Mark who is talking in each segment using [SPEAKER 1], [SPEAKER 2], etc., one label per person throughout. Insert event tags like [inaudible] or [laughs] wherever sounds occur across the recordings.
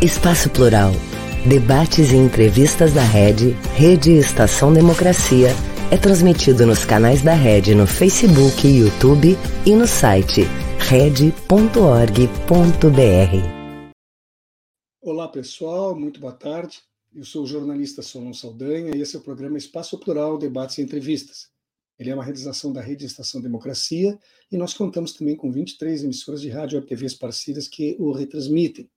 [SPEAKER 1] Espaço Plural. Debates e entrevistas da Rede, Rede Estação Democracia, é transmitido nos canais da Rede no Facebook, YouTube e no site rede.org.br.
[SPEAKER 2] Olá pessoal, muito boa tarde. Eu sou o jornalista Solon Saldanha e esse é o programa Espaço Plural, Debates e Entrevistas. Ele é uma realização da Rede Estação Democracia e nós contamos também com 23 emissoras de rádio e TVs parceiras que o retransmitem.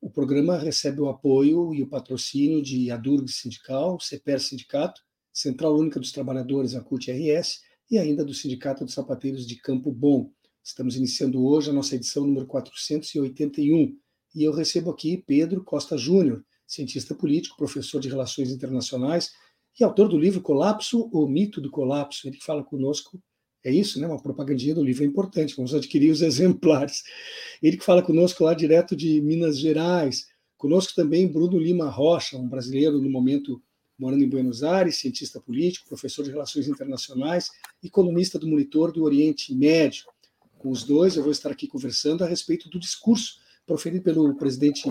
[SPEAKER 2] O, programa recebe o apoio e o patrocínio de Adurg Sindical, CEPER Sindicato, Central Única dos Trabalhadores, a CUT-RS, e ainda do Sindicato dos Sapateiros de Campo Bom. Estamos iniciando hoje a nossa edição número 481 e eu recebo aqui Pedro Costa Júnior, cientista político, professor de Relações Internacionais e autor do livro Colapso, o Mito do Colapso. Ele fala conosco, é isso, né? Uma propagandinha do livro é importante, vamos adquirir os [laughs] exemplares. Ele que fala conosco lá direto de Minas Gerais. Conosco também Bruno Lima Rocha, um brasileiro no momento morando em Buenos Aires, cientista político, professor de Relações Internacionais e colunista do Monitor do Oriente Médio. Com os dois, eu vou estar aqui conversando a respeito do discurso proferido pelo presidente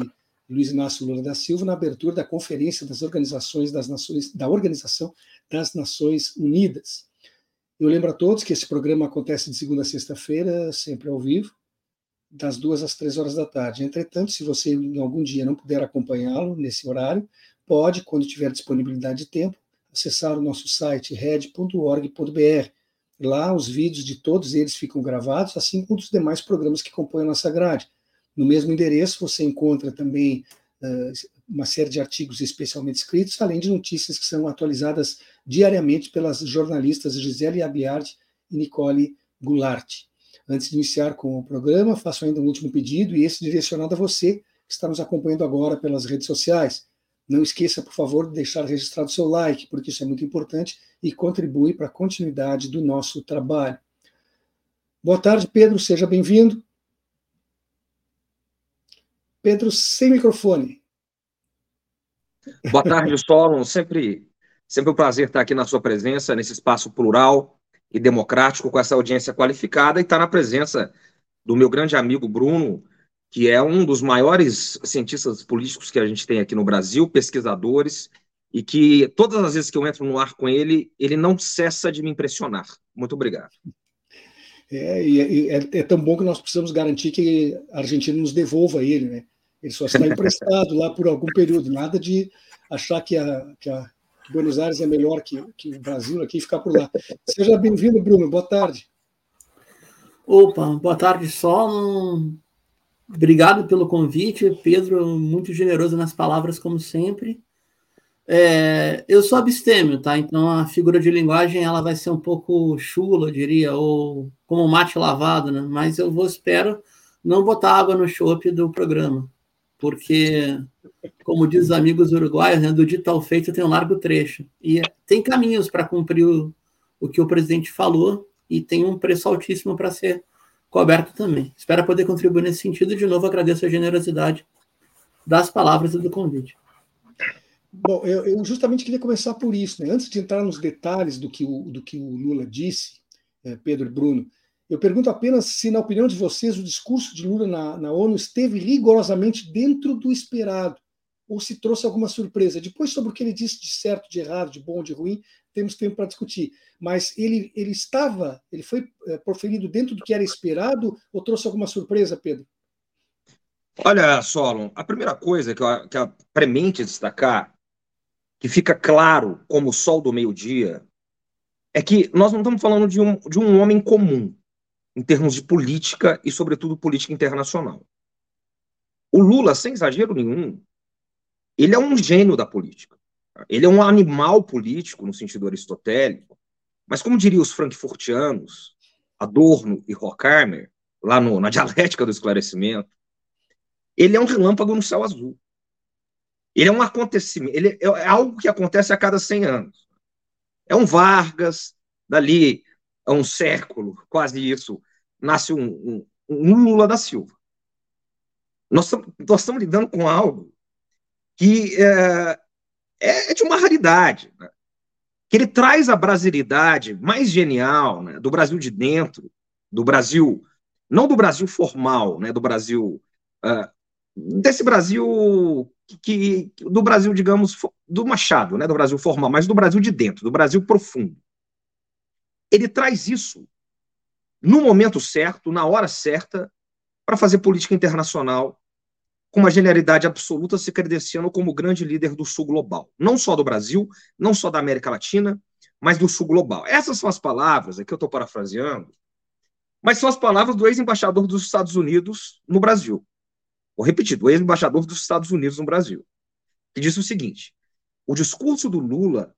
[SPEAKER 2] Luiz Inácio Lula da Silva na abertura da Conferência das Organizações das Nações, da Organização das Nações Unidas. Eu lembro a todos que esse programa acontece de segunda a sexta-feira, sempre ao vivo, das duas às três horas da tarde. Entretanto, se você em algum dia não puder acompanhá-lo nesse horário, pode, quando tiver disponibilidade de tempo, acessar o nosso site red.org.br. Lá os vídeos de todos eles ficam gravados, assim como dos demais programas que compõem a nossa grade. No mesmo endereço você encontra também uh, uma série de artigos especialmente escritos, além de notícias que são atualizadas diariamente pelas jornalistas Gisele Abiard e Nicole Goulart. Antes de iniciar com o programa, faço ainda um último pedido, e esse direcionado a você que está nos acompanhando agora pelas redes sociais. Não esqueça, por favor, de deixar registrado seu like, porque isso é muito importante e contribui para a continuidade do nosso trabalho. Boa tarde, Pedro, seja bem-vindo. Pedro, sem microfone.
[SPEAKER 3] Boa tarde, Solon. Sempre, sempre um prazer estar aqui na sua presença, nesse espaço plural e democrático, com essa audiência qualificada, e estar na presença do meu grande amigo Bruno, que é um dos maiores cientistas políticos que a gente tem aqui no Brasil, pesquisadores, e que todas as vezes que eu entro no ar com ele, ele não cessa de me impressionar. Muito obrigado.
[SPEAKER 2] É, e é, é, tão bom que nós precisamos garantir que a Argentina nos devolva ele, né? Ele só está emprestado lá por algum período, nada de achar que a, que a Buenos Aires é melhor que, que o Brasil aqui e ficar por lá. Seja bem-vindo, Bruno. Boa tarde.
[SPEAKER 4] Opa, boa tarde, Solon. Obrigado pelo convite, Pedro, muito generoso nas palavras, como sempre. É, eu sou abstêmio, tá? Então a figura de linguagem ela vai ser um pouco chula, eu diria, ou como mate lavado, né? Mas eu vou, espero, não botar água no chope do programa, porque, como diz os amigos uruguaios, né, do dito ao feito tem um largo trecho. E tem caminhos para cumprir o, o que o presidente falou e tem um preço altíssimo para ser coberto também. Espero poder contribuir nesse sentido. De novo, agradeço a generosidade das palavras e do convite.
[SPEAKER 2] Bom, eu, eu, justamente queria começar por isso. Né? Antes de entrar nos detalhes do que o, do que o Lula disse, é, Pedro e Bruno, eu pergunto apenas se, na opinião de vocês, o discurso de Lula na, na ONU esteve rigorosamente dentro do esperado ou se trouxe alguma surpresa. Depois, sobre o que ele disse de certo, de errado, de bom, de ruim, temos tempo para discutir. Mas ele, ele estava, ele foi é, proferido dentro do que era esperado ou trouxe alguma surpresa, Pedro?
[SPEAKER 3] Olha, Solon, a primeira coisa que, eu, que premente destacar, que fica claro como o sol do meio-dia, é que nós não estamos falando de um, de um homem comum, em termos de política e, sobretudo, política internacional. O Lula, sem exagero nenhum, ele é um gênio da política. Ele é um animal político, no sentido aristotélico, mas como diriam os frankfurtianos, Adorno e Horkheimer, lá no, na [laughs] dialética do esclarecimento, ele é um relâmpago no céu azul. Ele é um acontecimento, ele é, é algo que acontece a cada 100 anos. É um Vargas, dali a um século, quase isso, nasce um, um, um Lula da Silva. Nós, nós estamos lidando com algo que é, é, é de uma raridade, né? que ele traz a brasilidade mais genial né, do Brasil de dentro, do Brasil, não do Brasil formal, né, do Brasil uh, desse Brasil que, que, do Brasil, digamos, do Machado, né, do Brasil formal, mas do Brasil de dentro, do Brasil profundo. Ele traz isso no momento certo, na hora certa, para fazer política internacional com uma genialidade absoluta, se credenciando como grande líder do Sul global. Não só do Brasil, não só da América Latina, mas do Sul global. Essas são as palavras, aqui eu estou parafraseando, mas são as palavras do ex-embaixador dos Estados Unidos no Brasil. Vou repetir, do ex-embaixador dos Estados Unidos no Brasil, que disse o seguinte: o discurso do Lula,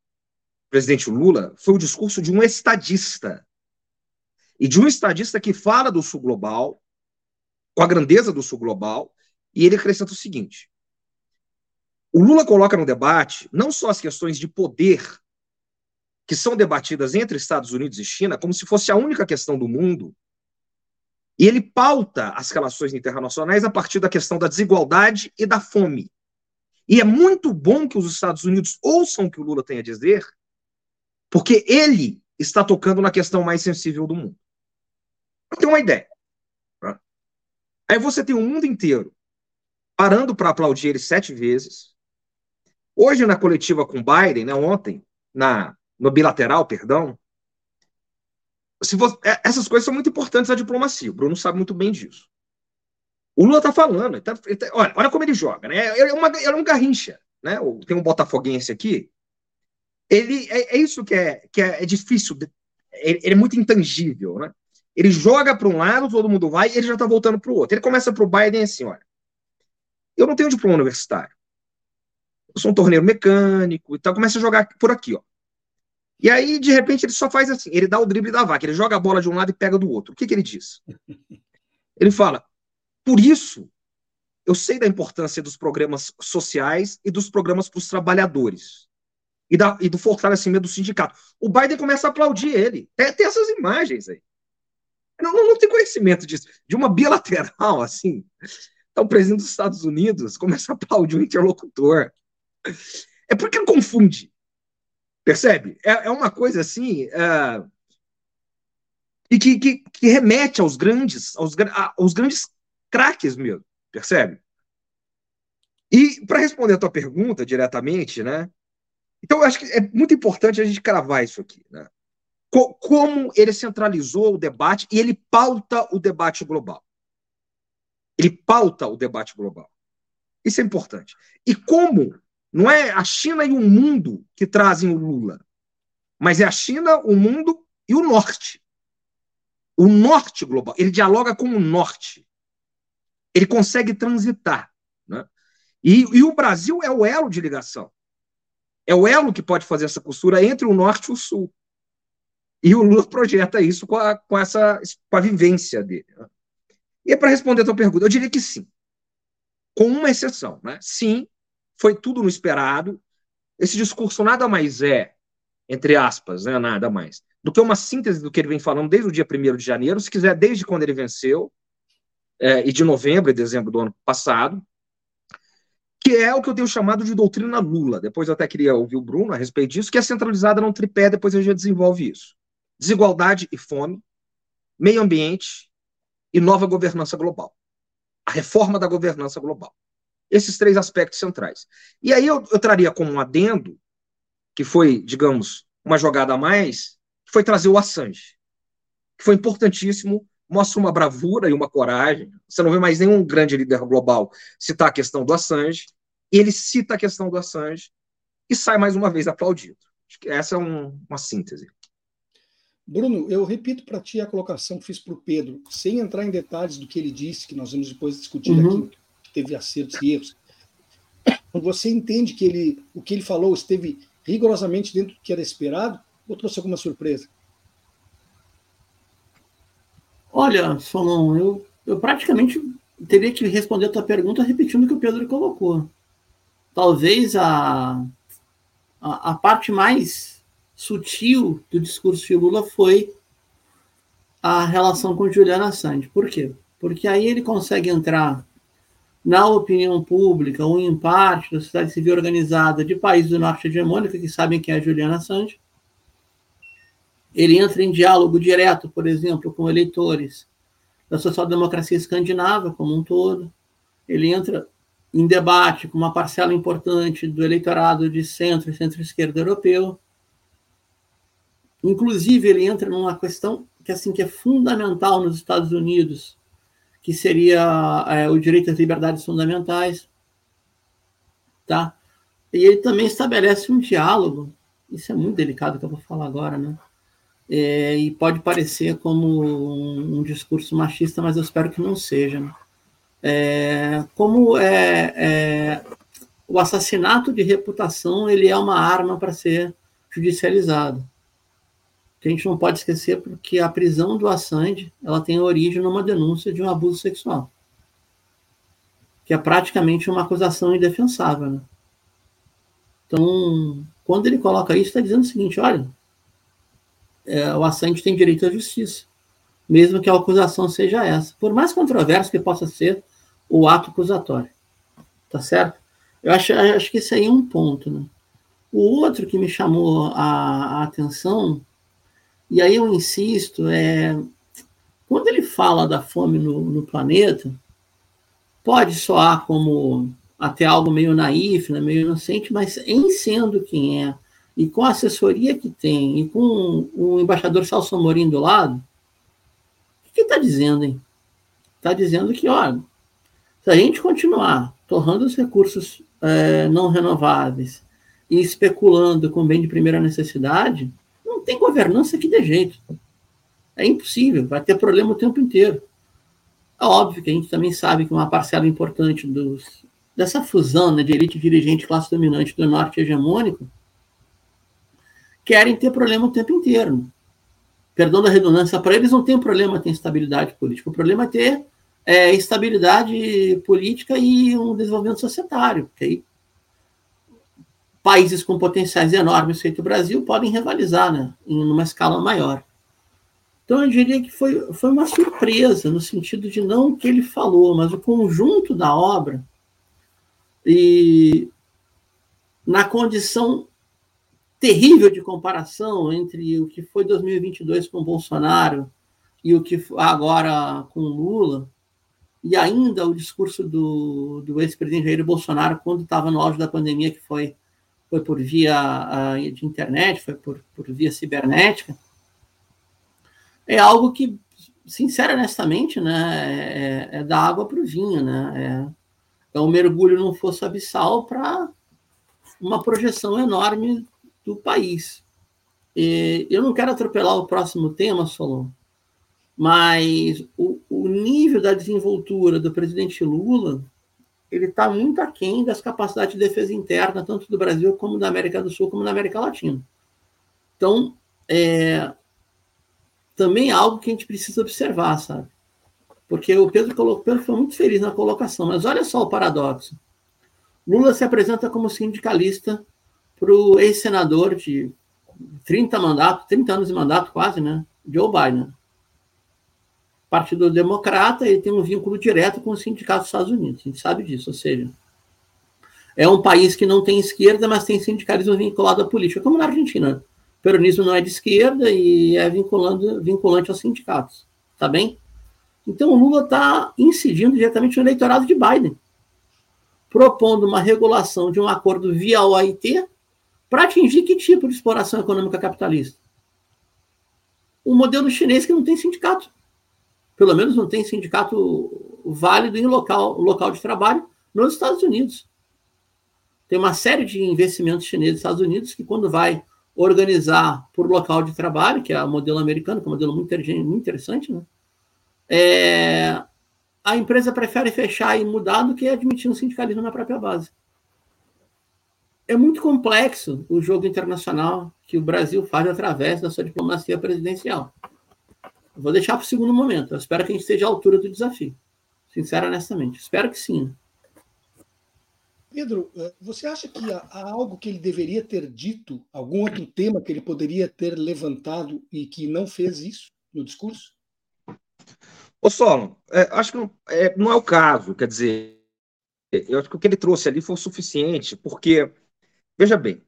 [SPEAKER 3] presidente Lula, foi o discurso de um estadista. E de um estadista que fala do Sul global, com a grandeza do Sul global, e ele acrescenta o seguinte: o Lula coloca no debate não só as questões de poder que são debatidas entre Estados Unidos e China, como se fosse a única questão do mundo, e ele pauta as relações internacionais a partir da questão da desigualdade e da fome. E é muito bom que os Estados Unidos ouçam o que o Lula tem a dizer, porque ele está tocando na questão mais sensível do mundo. Tem uma ideia. Tá? Aí você tem o mundo inteiro parando para aplaudir ele sete vezes. Hoje, na coletiva com Biden, né, ontem, na, no bilateral, perdão, se você, é, essas coisas são muito importantes na diplomacia. O Bruno sabe muito bem disso. O Lula está falando. Ele tá, ele tá, olha, olha como ele joga. Né? Ele, é uma, ele é um garrincha. Né? Tem um botafoguense aqui. Ele, é, é isso que é, que é, é difícil. Ele, ele, é muito intangível. Né? Ele joga para um lado, todo mundo vai, e ele já está voltando para o outro. Ele começa para o Biden assim: olha, eu não tenho diploma universitário. Eu sou um torneiro mecânico e tal. Começa a jogar por aqui, ó. E aí, de repente, ele só faz assim: ele dá o drible da vaca, ele joga a bola de um lado e pega do outro. O que, que ele diz? [laughs] Ele fala: por isso, eu sei da importância dos programas sociais e dos programas para os trabalhadores. E, da, e, do fortalecimento do sindicato. O Biden começa a aplaudir ele. Tem, tem essas imagens aí. Não, não, não tem conhecimento disso. De uma bilateral, assim. Então, o presidente dos Estados Unidos começa a aplaudir o interlocutor. É porque confunde. Percebe? É, é uma coisa assim. Uh, e que, que, que, remete aos grandes, aos, aos grandes craques mesmo. Percebe? E para responder a tua pergunta diretamente, né? Então, eu acho que é muito importante a gente cravar isso aqui, né? como ele centralizou o debate e ele pauta o debate global. Ele pauta o debate global. Isso é importante. E como não é a China e o mundo que trazem o Lula, mas é a China, o mundo e o norte. O norte global. Ele dialoga com o norte. Ele consegue transitar. Né? E, e o Brasil é o elo de ligação. É o elo que pode fazer essa costura entre o norte e o sul. E o Lula projeta isso com a, com essa com a vivência dele. Né? E para responder a tua pergunta, eu diria que sim. Com uma exceção. Né? Sim, foi tudo no esperado. Esse discurso nada mais é, entre aspas, né, nada mais, do que uma síntese do que ele vem falando desde o dia 1 de janeiro, se quiser, desde quando ele venceu, é, e de novembro e dezembro do ano passado, que é o que eu tenho chamado de doutrina Lula. Depois eu até queria ouvir o Bruno a respeito disso, que é centralizada num tripé, depois a gente desenvolve isso. Desigualdade e fome, meio ambiente e nova governança global. A reforma da governança global. Esses três aspectos centrais. E aí eu, eu traria como um adendo, que foi, digamos, uma jogada a mais, que foi trazer o Assange, que foi importantíssimo, mostra uma bravura e uma coragem. Você não vê mais nenhum grande líder global citar a questão do Assange, ele cita a questão do Assange e sai mais uma vez aplaudido. Acho que essa é um, uma síntese.
[SPEAKER 2] Bruno, eu repito para ti a colocação que fiz para o Pedro, sem entrar em detalhes do que ele disse, que nós vamos depois discutir uhum. aqui, que teve acertos e erros. Você entende que ele, o que ele falou esteve rigorosamente dentro do que era esperado ou trouxe alguma surpresa?
[SPEAKER 4] Olha, Solon, eu, eu praticamente teria que responder a tua pergunta repetindo o que o Pedro colocou. Talvez a, a, a parte mais sutil do discurso de Lula foi a relação com Juliana Assange. Por quê? Porque aí ele consegue entrar na opinião pública ou em parte da sociedade civil organizada de países do norte hegemônico que sabem quem é Juliana Assange. Ele entra em diálogo direto, por exemplo, com eleitores da social-democracia escandinava como um todo. ele entra em debate com uma parcela importante do eleitorado de centro e centro-esquerda europeu. Inclusive, ele entra numa questão que assim que é fundamental nos Estados Unidos, que seria é, o direito às liberdades fundamentais, tá? E ele também estabelece um diálogo. Isso é muito delicado que eu vou falar agora, né? É, e pode parecer como um, um, discurso machista, mas eu espero que não seja. Né? É, como é, é, o assassinato de reputação ele é uma arma para ser judicializado que a gente não pode esquecer porque a prisão do Assange ela tem origem numa denúncia de um abuso sexual, que é praticamente uma acusação indefensável. Né? Então, quando ele coloca isso, está dizendo o seguinte: olha, é, o Assange tem direito à justiça, mesmo que a acusação seja essa, por mais controverso que possa ser o ato acusatório. Tá certo? Eu acho, acho que isso aí é um ponto. Né? O outro que me chamou a, a atenção e aí eu insisto, é, quando ele fala da fome no, no planeta, pode soar como até algo meio naif, né, meio inocente, mas em sendo quem é, e com a assessoria que tem, e com o embaixador Celso Amorim do lado, que está dizendo, hein? Está dizendo que, olha, se a gente continuar torrando os recursos é, não renováveis e especulando com bem de primeira necessidade, tem governança que dê jeito. É impossível, vai ter problema o tempo inteiro. É óbvio que a gente também sabe que uma parcela importante dos, dessa fusão né, de elite dirigente classe dominante do norte hegemônico querem ter problema o tempo inteiro. Perdão da redundância, para eles não tem problema ter estabilidade política. O problema é ter é, estabilidade política e um desenvolvimento societário. Países com potenciais enormes feito o Brasil podem rivalizar né, em uma escala maior. Então eu diria que foi, foi uma surpresa, no sentido de não o que ele falou, mas o conjunto da obra, e na condição terrível de comparação entre o que foi 2022 com Bolsonaro e o que agora com Lula, e ainda o discurso do, do ex-presidente Jair Bolsonaro quando estava no auge da pandemia, que foi foi por via de internet, foi por, por via cibernética, é algo que, sincero honestamente, né, é, é da água para o vinho, né, é, é um mergulho num fosso abissal para uma projeção enorme do país. E eu não quero atropelar o próximo tema, Solon, mas o, o nível da desenvoltura do presidente Lula ele está muito aquém das capacidades de defesa interna, tanto do Brasil como da América do Sul, como da América Latina. Então, é, também é algo que a gente precisa observar, sabe? Porque o Pedro, colocou, Pedro foi muito feliz na colocação, mas olha só o paradoxo. Lula se apresenta como sindicalista para o ex-senador de 30 mandatos, 30 anos de mandato quase, né? Joe Biden. Partido Democrata ele tem um vínculo direto com o sindicato dos Estados Unidos, a gente sabe disso, ou seja, é um país que não tem esquerda, mas tem sindicalismo vinculado à política, como na Argentina. O peronismo não é de esquerda e é vinculando, vinculante aos sindicatos, tá bem? Então o Lula está incidindo diretamente no eleitorado de Biden, propondo uma regulação de um acordo via OIT para atingir que tipo de exploração econômica capitalista? O modelo chinês que não tem sindicato pelo menos não tem sindicato válido em local, local de trabalho nos Estados Unidos. Tem uma série de investimentos chineses nos Estados Unidos que, quando vai organizar por local de trabalho, que é o modelo americano, que é um modelo muito, muito interessante, né? É, a empresa prefere fechar e mudar do que admitir um sindicalismo na própria base. É muito complexo o jogo internacional que o Brasil faz através da sua diplomacia presidencial. Vou deixar para o segundo momento. Eu espero que a gente esteja à altura do desafio. Sincero, honestamente. Espero que sim.
[SPEAKER 2] Pedro, eh, você acha que há algo que ele deveria ter dito, algum outro tema que ele poderia ter levantado e que não fez isso no discurso?
[SPEAKER 3] Ô, Solon, é, acho que não é, não é o caso. Quer dizer, eu acho que o que ele trouxe ali foi o suficiente, porque, veja bem,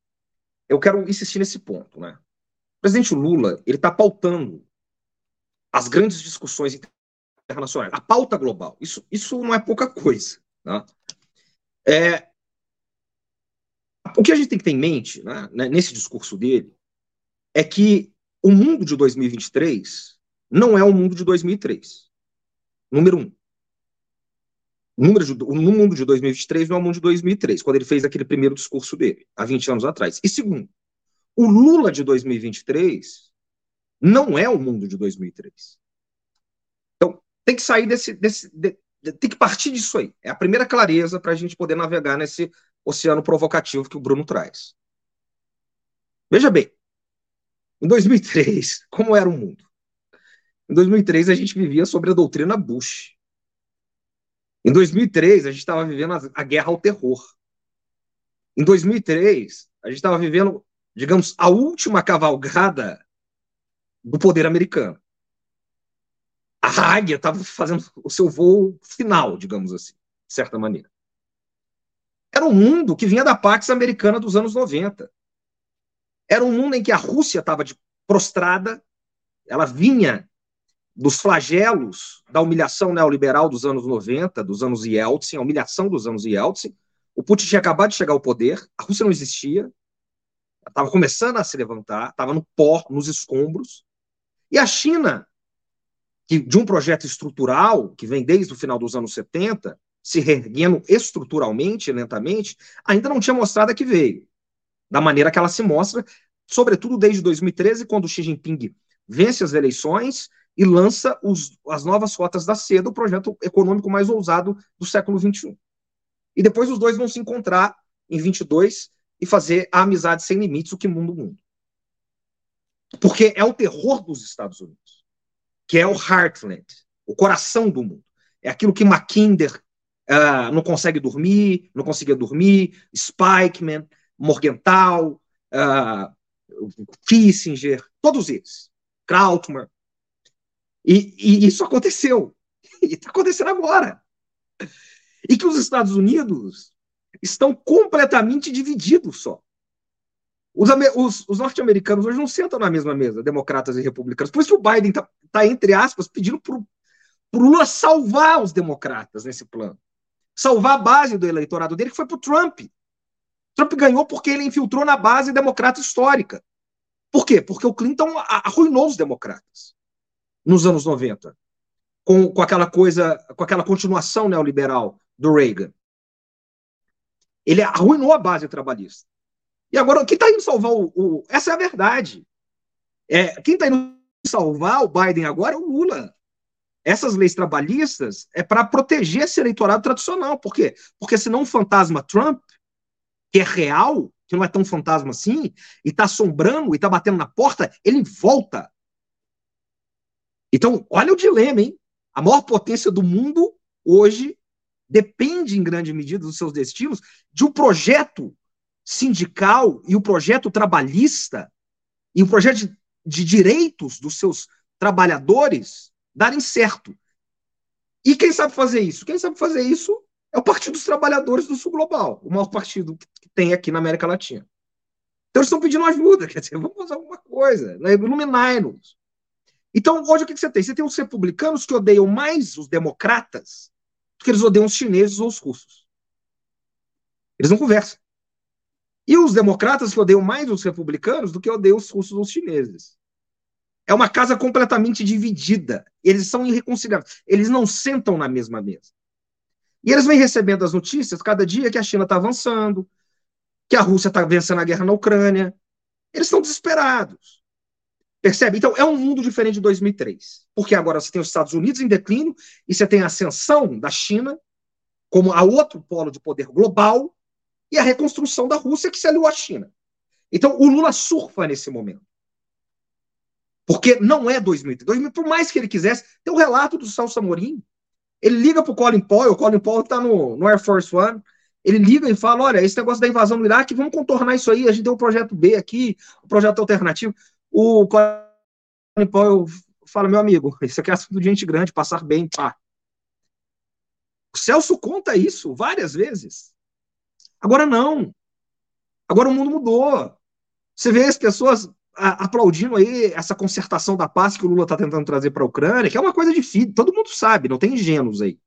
[SPEAKER 3] eu quero insistir nesse ponto. Né? O presidente Lula ele está pautando as grandes discussões internacionais, a pauta global. Isso, isso não é pouca coisa. Né? É, o que a gente tem que ter em mente, né, né nesse discurso dele, é que o mundo de 2023 não é o mundo de 2003. Número um. O, número de, o mundo de 2023 não é o mundo de 2003, quando ele fez aquele primeiro discurso dele, há 20 anos atrás. E segundo, o Lula de 2023 não é o mundo de 2003. Então, tem que sair desse. desse de, de, tem que partir disso aí. É a primeira clareza para a gente poder navegar nesse oceano provocativo que o Bruno traz. Veja bem, em 2003, como era o mundo? Em 2003, a gente vivia sobre a doutrina Bush. Em 2003, a gente estava vivendo a, guerra ao terror. Em 2003, a gente estava vivendo, digamos, a última cavalgada do poder americano. A águia estava fazendo o seu voo final, digamos assim, de certa maneira. Era um mundo que vinha da Pax americana dos anos 90. Era um mundo em que a Rússia estava prostrada, ela vinha dos flagelos da humilhação neoliberal dos anos 90, dos anos Yeltsin, a humilhação dos anos Yeltsin. O Putin tinha acabado de chegar ao poder, a Rússia não existia, estava começando a se levantar, estava no pó, nos escombros. E a China, que de um projeto estrutural, que vem desde o final dos anos 70, se reerguendo estruturalmente, lentamente, ainda não tinha mostrado a que veio da maneira que ela se mostra, sobretudo desde 2013, quando Xi Jinping vence as eleições e lança os, as novas rotas da seda, o projeto econômico mais ousado do século XXI. E depois os dois vão se encontrar em 22 e fazer a amizade sem limites, o que muda o mundo. Porque é o terror dos Estados Unidos, que é o heartland, o coração do mundo. É aquilo que Mackinder uh, não consegue dormir, não conseguia dormir, Spikeman, Morgenthau, uh, Kissinger, todos eles, Krautmann. E, e isso aconteceu. [laughs] E está acontecendo agora. E que os Estados Unidos estão completamente divididos só. Os, os, os norte-americanos hoje não sentam na mesma mesa, democratas e republicanos. Por isso o Biden está, tá, entre aspas, pedindo para o Lula salvar os democratas nesse plano. Salvar a base do eleitorado dele, que foi para o Trump. Trump ganhou porque ele infiltrou na base democrata histórica. Por quê? Porque o Clinton arruinou os democratas nos anos 90, com, com aquela coisa, com aquela continuação neoliberal do Reagan. Ele arruinou a base trabalhista. E agora, quem está indo salvar o, o, Essa é a verdade. É, quem está indo salvar o Biden agora é o Lula. Essas leis trabalhistas é para proteger esse eleitorado tradicional. Por quê? Porque senão o fantasma Trump que é real, que não é tão fantasma assim, e está assombrando, e está batendo na porta, ele volta. Então, olha o dilema, hein? A maior potência do mundo hoje depende, em grande medida, dos seus destinos de um projeto sindical e o um projeto trabalhista e o um projeto de, de direitos dos seus trabalhadores darem certo. E quem sabe fazer isso? Quem sabe fazer isso é o Partido dos Trabalhadores do Sul Global, o maior partido que tem aqui na América Latina. Então eles estão pedindo ajuda, quer dizer, vamos fazer alguma coisa, né? iluminai-nos. Então, hoje o que você tem? Você tem os republicanos que odeiam mais os democratas do que eles odeiam os chineses ou os russos. Eles não conversam. E os democratas que odeiam mais os republicanos do que odeiam os russos ou os chineses. É uma casa completamente dividida. Eles são irreconciliáveis. Eles não sentam na mesma mesa. E eles vêm recebendo as notícias cada dia que a China está avançando, que a Rússia está vencendo a guerra na Ucrânia. Eles estão desesperados. Percebe? Então, é um mundo diferente de 2003. Porque agora você tem os Estados Unidos em declínio e você tem a ascensão da China como a outro polo de poder global e a reconstrução da Rússia que se aliou à China. Então, o Lula surfa nesse momento. Porque não é 2003. Por mais que ele quisesse, tem o um relato do Celso Amorim, ele liga pro Colin Powell, o Colin Powell tá no, no Air Force One, ele liga e fala: olha, esse negócio da invasão do Iraque, vamos contornar isso aí. A gente tem um projeto B aqui, um projeto alternativo. O Colin Powell fala: meu amigo, [laughs] isso aqui é assunto de gente grande, passar bem, pá. O Celso conta isso várias vezes. Agora não. Agora o mundo mudou. Você vê as pessoas aplaudindo aí essa concertação da paz que o Lula está tentando trazer para a Ucrânia, que é uma coisa difícil, todo mundo sabe, não tem ingênuos aí.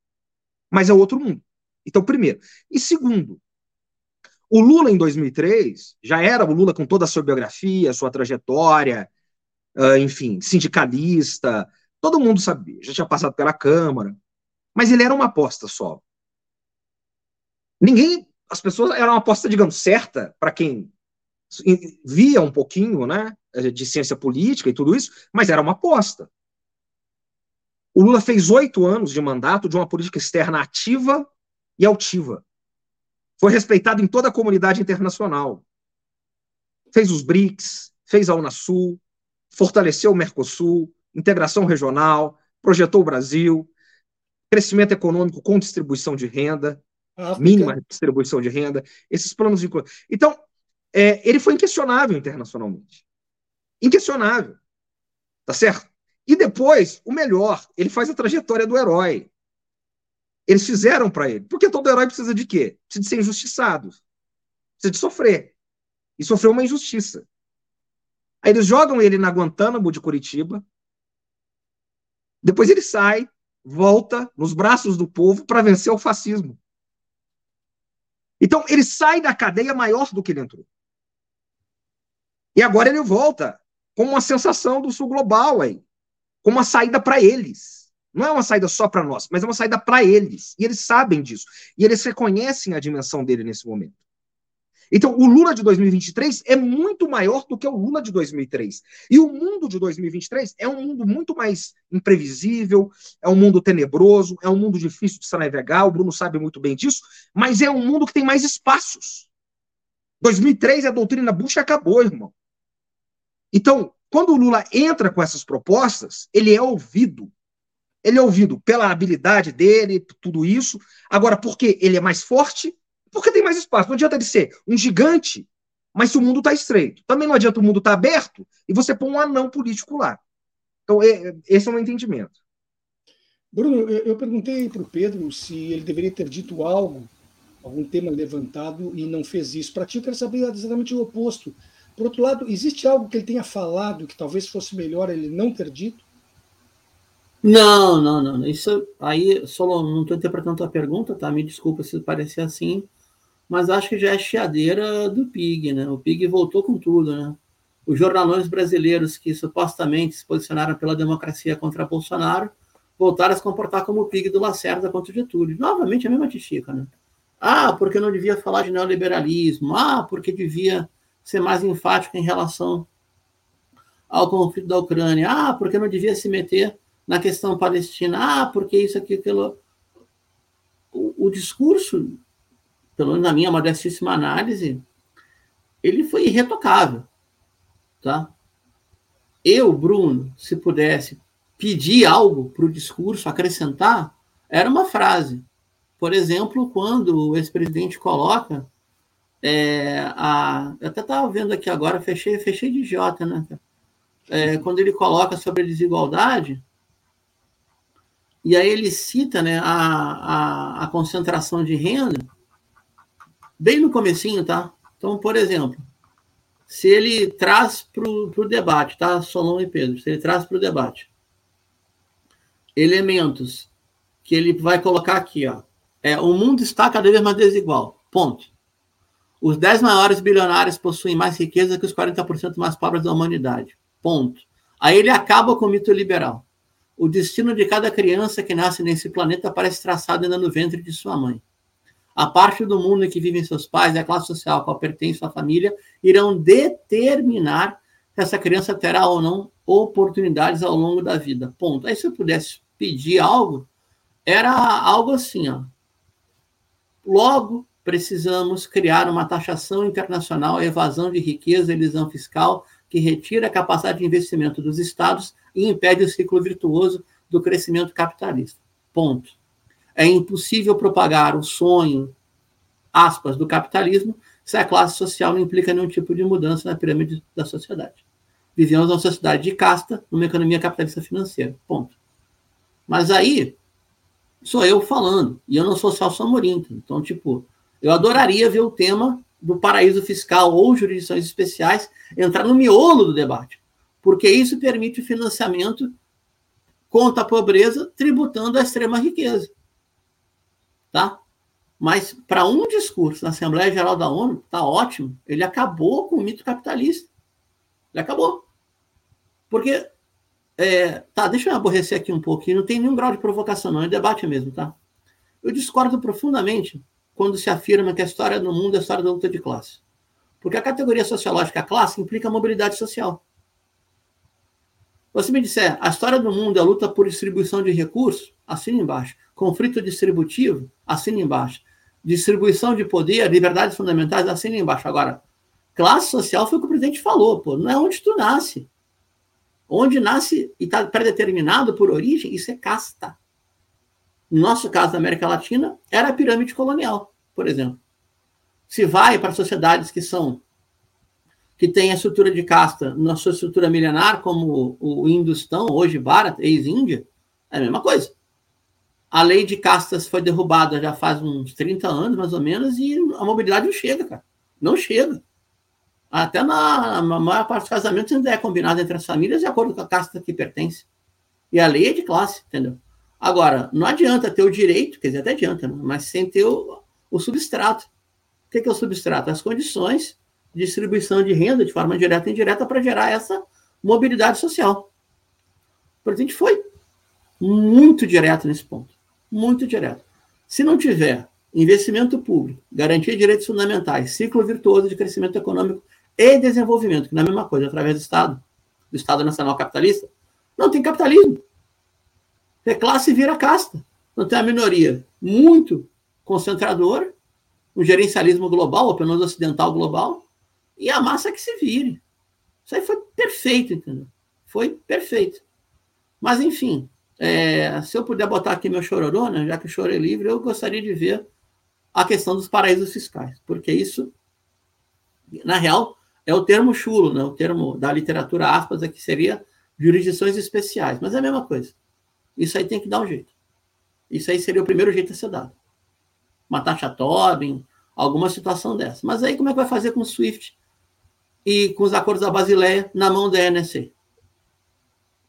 [SPEAKER 3] Mas é outro mundo. Então, primeiro. E segundo, o Lula em 2003 já era o Lula com toda a sua biografia, sua trajetória, uh, enfim, sindicalista, todo mundo sabia, já tinha passado pela Câmara, mas ele era uma aposta só. Ninguém, as pessoas era uma aposta, digamos, certa para quem via um pouquinho, né, de ciência política e tudo isso, mas era uma aposta. O Lula fez oito anos de mandato de uma política externa ativa e altiva. Foi respeitado em toda a comunidade internacional. Fez os BRICS, fez a Unasul, fortaleceu o Mercosul, integração regional, projetou o Brasil, crescimento econômico com distribuição de renda, mínima distribuição de renda, esses planos de. Então, é, ele foi inquestionável internacionalmente. Inquestionável. Tá certo? E depois, o melhor, ele faz a trajetória do herói. Eles fizeram para ele. Porque todo herói precisa de quê? Precisa de ser injustiçado. Precisa de sofrer. E sofreu uma injustiça. Aí eles jogam ele na Guantánamo de Curitiba. Depois ele sai, volta nos braços do povo para vencer o fascismo. Então ele sai da cadeia maior do que ele entrou. E agora ele volta com uma sensação do sul global aí, com uma saída para eles. Não é uma saída só para nós, mas é uma saída para eles. E eles sabem disso. E eles reconhecem a dimensão dele nesse momento. Então, o Lula de 2023 é muito maior do que o Lula de 2003. E o mundo de 2023 é um mundo muito mais imprevisível, é um mundo tenebroso, é um mundo difícil de se navegar, o Bruno sabe muito bem disso, mas é um mundo que tem mais espaços. 2003 a doutrina Bush acabou, irmão. Então, quando o Lula entra com essas propostas, ele é ouvido. Ele é ouvido pela habilidade dele, tudo isso. Agora, porque ele é mais forte, porque tem mais espaço. Não adianta ele ser um gigante, mas se o mundo está estreito. Também não adianta o mundo estar tá aberto e você pôr um anão político lá. Então, é, esse é o meu entendimento.
[SPEAKER 2] Bruno, eu perguntei para o Pedro se ele deveria ter dito algo, algum tema levantado, e não fez isso. Para ti, eu quero saber exatamente o oposto. Por outro lado, existe algo que ele tenha falado que talvez fosse melhor ele não ter dito?
[SPEAKER 4] Não, não, não. Isso aí, só não estou interpretando a tua pergunta, tá? Me desculpa se parecer assim mas acho que já é chiadeira do PIG, né? O PIG voltou com tudo, né? Os jornalões brasileiros que supostamente se posicionaram pela democracia contra Bolsonaro voltaram a se comportar como o PIG do Lacerda contra o Getúlio. Novamente a mesma tichica, né? Ah, porque não devia falar de neoliberalismo. Ah, porque devia ser mais enfático em relação ao conflito da Ucrânia. Ah, porque não devia se meter na questão palestina. Ah, porque isso aqui, aquilo. O, o discurso pelo menos na minha modestíssima análise, ele foi irretocável. Tá? Eu, Bruno, se pudesse pedir algo para o discurso, acrescentar, era uma frase. Por exemplo, quando o ex-presidente coloca é, a. Eu até estava vendo aqui agora, fechei, fechei de idiota, né? É, quando ele coloca sobre a desigualdade, e aí ele cita né, a, a, a concentração de renda, bem no comecinho, tá? Então, por exemplo, se ele traz para o debate, tá, Solon e Pedro, se ele traz para o debate elementos que ele vai colocar aqui, ó, é, o mundo está cada vez mais desigual, ponto. Os 10 maiores bilionários possuem mais riqueza que os 40% mais pobres da humanidade, ponto. Aí ele acaba com o mito liberal. O destino de cada criança que nasce nesse planeta parece traçado ainda no ventre de sua mãe a parte do mundo em que vivem seus pais a classe social a qual pertence sua família irão determinar se essa criança terá ou não oportunidades ao longo da vida. Ponto. Aí se eu pudesse pedir algo, era algo assim, ó. Logo, precisamos criar uma taxação internacional à evasão de riqueza e elisão fiscal que retira a capacidade de investimento dos estados e impede o ciclo virtuoso do crescimento capitalista. Ponto. É impossível propagar o sonho, aspas, do capitalismo se a classe social não implica nenhum tipo de mudança na pirâmide da sociedade. Vivemos uma sociedade de casta, numa economia capitalista financeira. Ponto. Mas aí, sou eu falando, e eu não sou Celso Amorim. Então, tipo, eu adoraria ver o tema do paraíso fiscal ou jurisdições especiais entrar no miolo do debate, porque isso permite o financiamento contra a pobreza, tributando a extrema riqueza tá? Mas para um discurso na Assembleia Geral da ONU, tá ótimo. Ele acabou com o mito capitalista. Ele acabou. Porque. É, tá, deixa eu aborrecer aqui um pouquinho. Não tem nenhum grau de provocação, não. É debate mesmo, tá? Eu discordo profundamente quando se afirma que a história do mundo é a história da luta de classe. Porque a categoria sociológica classe implica mobilidade social. Você me disser, a história do mundo é a luta por distribuição de recursos? Assina embaixo. Conflito distributivo? Assina embaixo distribuição de poder, liberdades fundamentais, assina embaixo. Agora, classe social foi o que o presidente falou, pô, não é onde tu nasce. Onde nasce e está predeterminado por origem, isso é casta. No nosso caso da América Latina, era a pirâmide colonial, por exemplo. Se vai para sociedades que são que têm a estrutura de casta na sua estrutura milenar, como o Hindustão, hoje Bharat, ex-Índia, é a mesma coisa a lei de castas foi derrubada já faz uns 30 anos, mais ou menos, e a mobilidade não chega, cara. Não chega. Até na, na maior parte dos casamentos ainda é combinado entre as famílias de acordo com a casta que pertence. E a lei é de classe, entendeu? Agora, não adianta ter o direito, quer dizer, até adianta, né? mas sem ter o, o substrato. O que é o substrato? As condições distribuição de renda de forma direta e indireta para gerar essa mobilidade social. O presidente foi muito direto nesse ponto muito direto. Se não tiver investimento público, garantia de direitos fundamentais, ciclo virtuoso de crescimento econômico e desenvolvimento, que não é a mesma coisa, através do Estado, do Estado Nacional Capitalista, não tem capitalismo. É classe vira casta. Não tem a minoria muito concentradora, um gerencialismo global, ou pelo menos ocidental global, e a massa que se vire. Isso aí foi perfeito, entendeu? Foi perfeito. Mas, enfim, é, se eu puder botar aqui meu chororô, né, já que o choro é livre, eu gostaria de ver a questão dos paraísos fiscais, porque isso, na real, é o termo chulo, né, o termo da literatura aspas, aqui seria jurisdições especiais, mas é a mesma coisa. Isso aí tem que dar um jeito. Isso aí seria o primeiro jeito a ser dado. Uma taxa Tobin, alguma situação dessa. Mas aí como é que vai fazer com o SWIFT e com os acordos da Basileia na mão da NSC?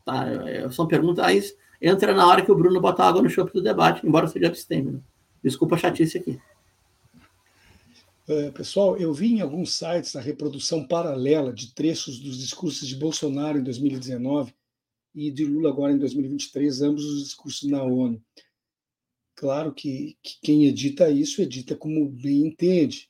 [SPEAKER 4] Tá, é, são perguntas aí entra na hora que o Bruno bota água no chope do debate, embora seja abstêmio. Desculpa a chatice aqui.
[SPEAKER 2] É, pessoal, eu vi em alguns sites a reprodução paralela de trechos dos discursos de Bolsonaro em 2019 e de Lula agora em 2023, ambos os discursos na ONU. Claro que, que quem edita isso edita como bem entende,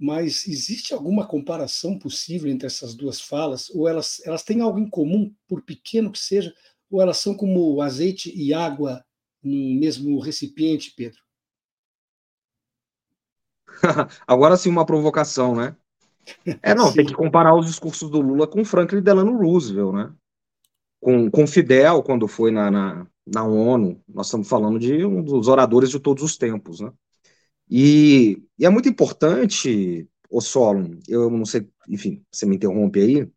[SPEAKER 2] mas existe alguma comparação possível entre essas duas falas? Ou elas, elas têm algo em comum, por pequeno que seja, ou elas são como azeite e água no mesmo recipiente, Pedro? [laughs]
[SPEAKER 3] Agora sim, uma provocação, né? É, não, [laughs] tem que comparar os discursos do Lula com Franklin Delano Roosevelt, né? Com, com Fidel, quando foi na, na, na ONU. Nós estamos falando de um dos oradores de todos os tempos, né? E, e é muito importante, o Solon, eu não sei, enfim, você me interrompe aí,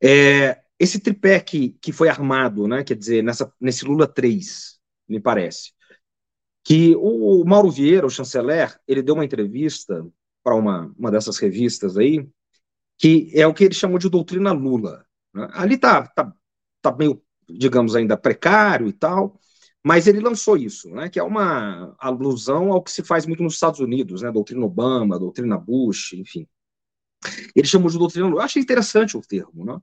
[SPEAKER 3] é, esse tripé que, que foi armado, né, quer dizer, nessa, nesse Lula 3, me parece, que o Mauro Vieira, o chanceler, ele deu uma entrevista para uma, uma dessas revistas aí, que é o que ele chamou de doutrina Lula. Né? Ali tá, tá, tá meio, digamos, ainda precário e tal, mas ele lançou isso, né, que é uma alusão ao que se faz muito nos Estados Unidos, né, doutrina Obama, doutrina Bush, enfim. Ele chamou de doutrina. Eu achei interessante o termo, né?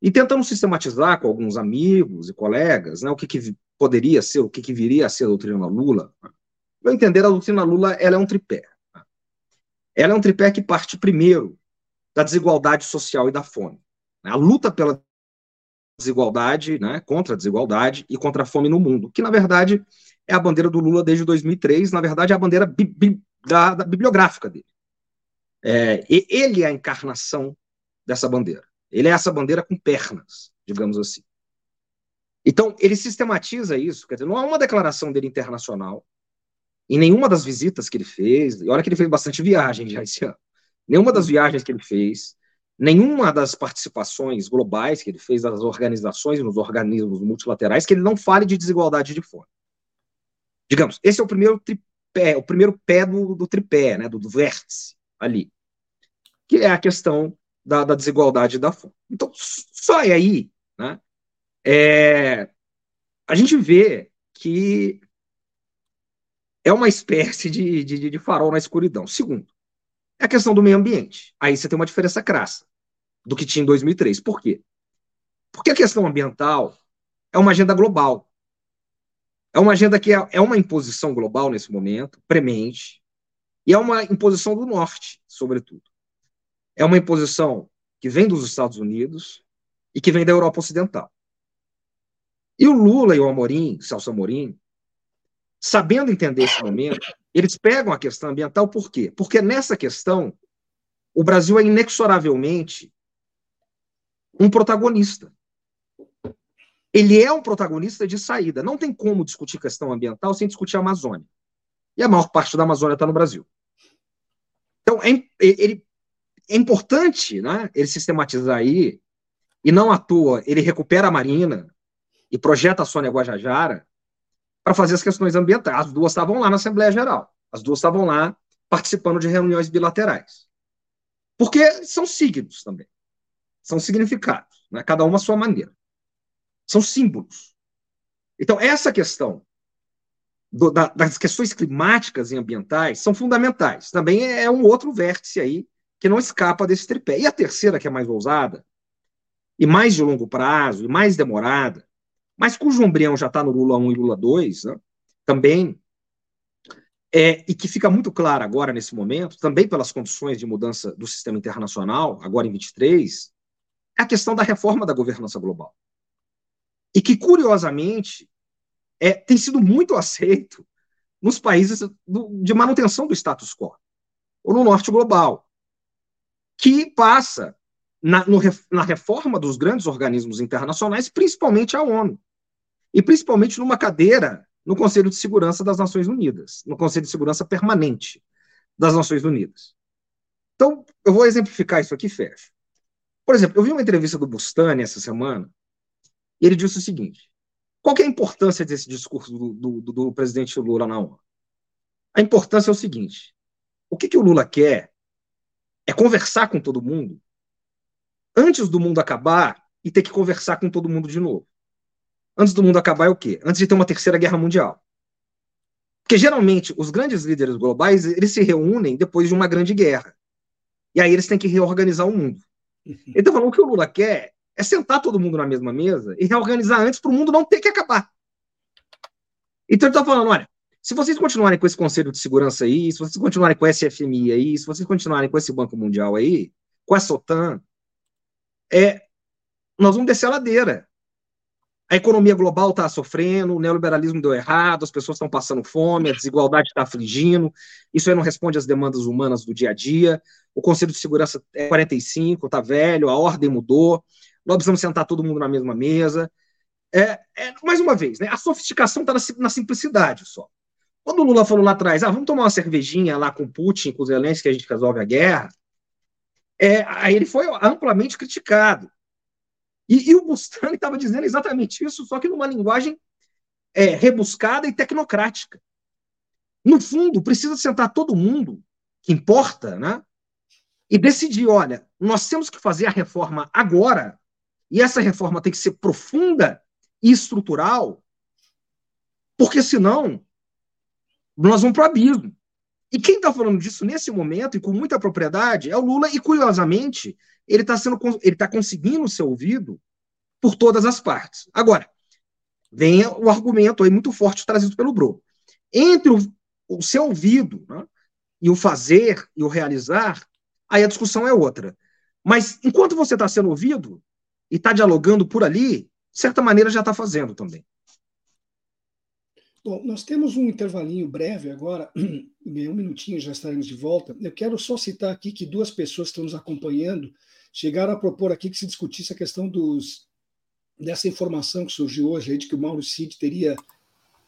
[SPEAKER 3] e tentamos sistematizar com alguns amigos e colegas né, o que, que poderia ser, o que, que, viria a ser a doutrina Lula. Para entender, a doutrina Lula ela é um tripé. Ela é um tripé que parte primeiro da desigualdade social e da fome. A luta pela desigualdade, né, contra a desigualdade e contra a fome no mundo, que na verdade é a bandeira do Lula desde 2003, na verdade é a bandeira bi bi da, da, bibliográfica dele. É, ele é a encarnação dessa bandeira. Ele é essa bandeira com pernas, digamos assim. Então, ele sistematiza isso, quer dizer, não há uma declaração dele internacional, em nenhuma das visitas que ele fez, e olha que ele fez bastante viagem já esse ano, nenhuma das viagens que ele fez, nenhuma das participações globais que ele fez das organizações e nos organismos multilaterais, que ele não fale de desigualdade de fome. Digamos, esse é o primeiro tripé, o primeiro pé do, do tripé, né, do, do vértice ali, que é a questão da, da desigualdade da fome. Então, só aí, né, é, a gente vê que é uma espécie de, de, de farol na escuridão. Segundo, é a questão do meio ambiente. Aí você tem uma diferença crassa do que tinha em 2003. Por quê? Porque a questão ambiental é uma agenda global. É uma agenda que é, é uma imposição global nesse momento, premente, e é uma imposição do norte, sobretudo. É uma imposição que vem dos Estados Unidos e que vem da Europa Ocidental. E o Lula e o Amorim, Celso Amorim, sabendo entender esse momento, eles pegam a questão ambiental por quê? Porque nessa questão, o Brasil é inexoravelmente um protagonista. Ele é um protagonista de saída. Não tem como discutir questão ambiental sem discutir a Amazônia. E a maior parte da Amazônia está no Brasil. Então, é, ele, é importante né, ele sistematizar aí, e não à toa, ele recupera a Marina e projeta a Sônia Guajajara para fazer as questões ambientais. As duas estavam lá na Assembleia Geral. As duas estavam lá participando de reuniões bilaterais. Porque são signos também. São significados, né? cada uma à sua maneira. São símbolos. Então, essa questão do, da, das questões climáticas e ambientais são fundamentais. Também é, é um outro vértice aí que não escapa desse tripé. E a terceira, que é mais ousada, e mais de longo prazo, e mais demorada, mas cujo embrião já está no Lula 1 e Lula 2, né, também, é, e que fica muito clara agora nesse momento, também pelas condições de mudança do sistema internacional, agora em 23, é a questão da reforma da governança global. E que, curiosamente, é, tem sido muito aceito nos países do, de manutenção do status quo, ou no norte global, que passa na, no, na reforma dos grandes organismos internacionais, principalmente a ONU, e principalmente numa cadeira no Conselho de Segurança das Nações Unidas, no Conselho de Segurança Permanente das Nações Unidas. Então, eu vou exemplificar isso aqui, fecho. Por exemplo, eu vi uma entrevista do Bustani essa semana, e ele disse o seguinte: qual é a importância desse discurso do, do, do, presidente Lula na ONU? A importância é o seguinte: o que, que o Lula quer é conversar com todo mundo antes do mundo acabar e ter que conversar com todo mundo de novo. Antes do mundo acabar é o quê? Antes de ter uma terceira guerra mundial. Porque geralmente os grandes líderes globais eles se reúnem depois de uma grande guerra. E aí eles têm que reorganizar o mundo. Então, o que o Lula quer é sentar todo mundo na mesma mesa e reorganizar antes para o mundo não ter que acabar. Então ele está falando, olha, se vocês continuarem com esse Conselho de Segurança aí, se vocês continuarem com esse FMI aí, se vocês continuarem com esse Banco Mundial aí, com essa OTAN, é, nós vamos descer a ladeira. A economia global está sofrendo, o neoliberalismo deu errado, as pessoas estão passando fome, a desigualdade está afligindo, isso aí não responde às demandas humanas do dia a dia. O Conselho de Segurança é 45, está velho, a ordem mudou, nós precisamos sentar todo mundo na mesma mesa. É, é mais uma vez, né, a sofisticação está na, na, simplicidade só. Quando o Lula falou lá atrás, ah, vamos tomar uma cervejinha lá com Putin, com os Zelensky, que a gente resolve a guerra, é, aí ele foi amplamente criticado. E, e o Bustani estava dizendo exatamente isso, só que numa linguagem é, rebuscada e tecnocrática. No fundo, precisa sentar todo mundo que importa, né? E decidir, olha, nós temos que fazer a reforma agora, e essa reforma tem que ser profunda e estrutural, porque senão nós vamos para o abismo. E quem está falando disso nesse momento e com muita propriedade é o Lula, e curiosamente, ele está sendo ele está conseguindo ser ouvido por todas as partes. Agora, vem o argumento aí muito forte trazido pelo Bro. Entre o, o ser ouvido né, e o fazer e o realizar, aí a discussão é outra. Mas enquanto você está sendo ouvido e está dialogando por ali, de certa maneira já está fazendo também.
[SPEAKER 2] Bom, nós temos um intervalinho breve agora, [clears throat] um minutinho já estaremos de volta. Eu quero só citar aqui que duas pessoas que estão nos acompanhando chegaram a propor aqui que se discutisse a questão dos, dessa informação que surgiu hoje de que o Mauro Cid teria,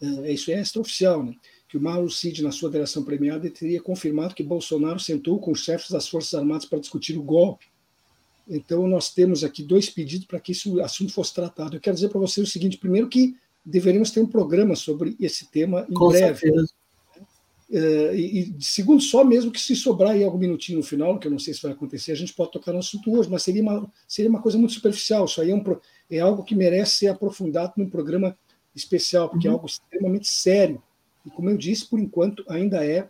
[SPEAKER 2] é, isso é extraoficial, né? que o Mauro Cid, na sua delação premiada, teria confirmado que Bolsonaro sentou com os chefes das Forças Armadas para discutir o golpe. Então, nós temos aqui dois pedidos para que esse assunto fosse tratado. Eu quero dizer para vocês o seguinte: primeiro, que deveríamos ter um programa sobre esse tema em Com breve. Certeza. É, e, segundo, só mesmo que se sobrar aí algum minutinho no final, que eu não sei se vai acontecer, a gente pode tocar no assunto hoje, mas seria uma, seria uma coisa muito superficial. Isso aí é, um, é algo que merece ser aprofundado num programa especial, porque é uhum. é algo extremamente sério e, como eu disse, por enquanto ainda é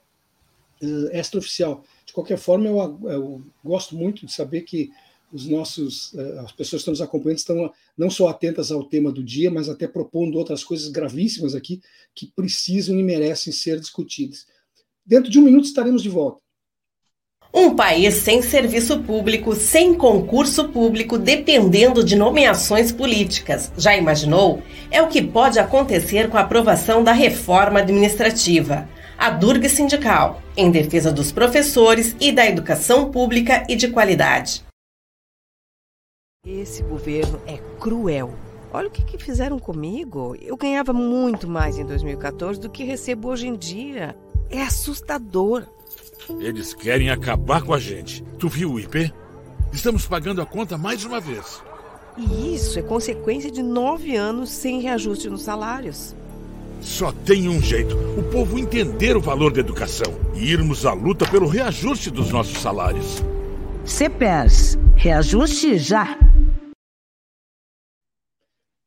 [SPEAKER 2] uh, extraoficial. De qualquer forma, eu, eu, gosto muito de saber que os nossos, uh, as pessoas que estão nos acompanhando estão não só atentas ao tema do dia, mas até propondo outras coisas gravíssimas aqui que precisam e merecem ser discutidas. Dentro de um minuto estaremos de volta.
[SPEAKER 1] Um país sem serviço público, sem concurso público, dependendo de nomeações políticas. Já imaginou? É o que pode acontecer com a aprovação da reforma administrativa. A Durga Sindical, em defesa dos professores e da educação pública e de qualidade.
[SPEAKER 5] Esse governo é cruel. Olha o que, que fizeram comigo. Eu ganhava muito mais em 2014 do que recebo hoje em dia. É assustador.
[SPEAKER 6] Eles querem acabar com a gente. Tu viu o IP? Estamos pagando a conta mais uma vez.
[SPEAKER 5] E isso é consequência de nove anos sem reajuste nos salários.
[SPEAKER 6] Só tem um jeito: o povo entender o valor da educação e irmos à luta pelo reajuste dos nossos salários.
[SPEAKER 5] CPERS, reajuste já!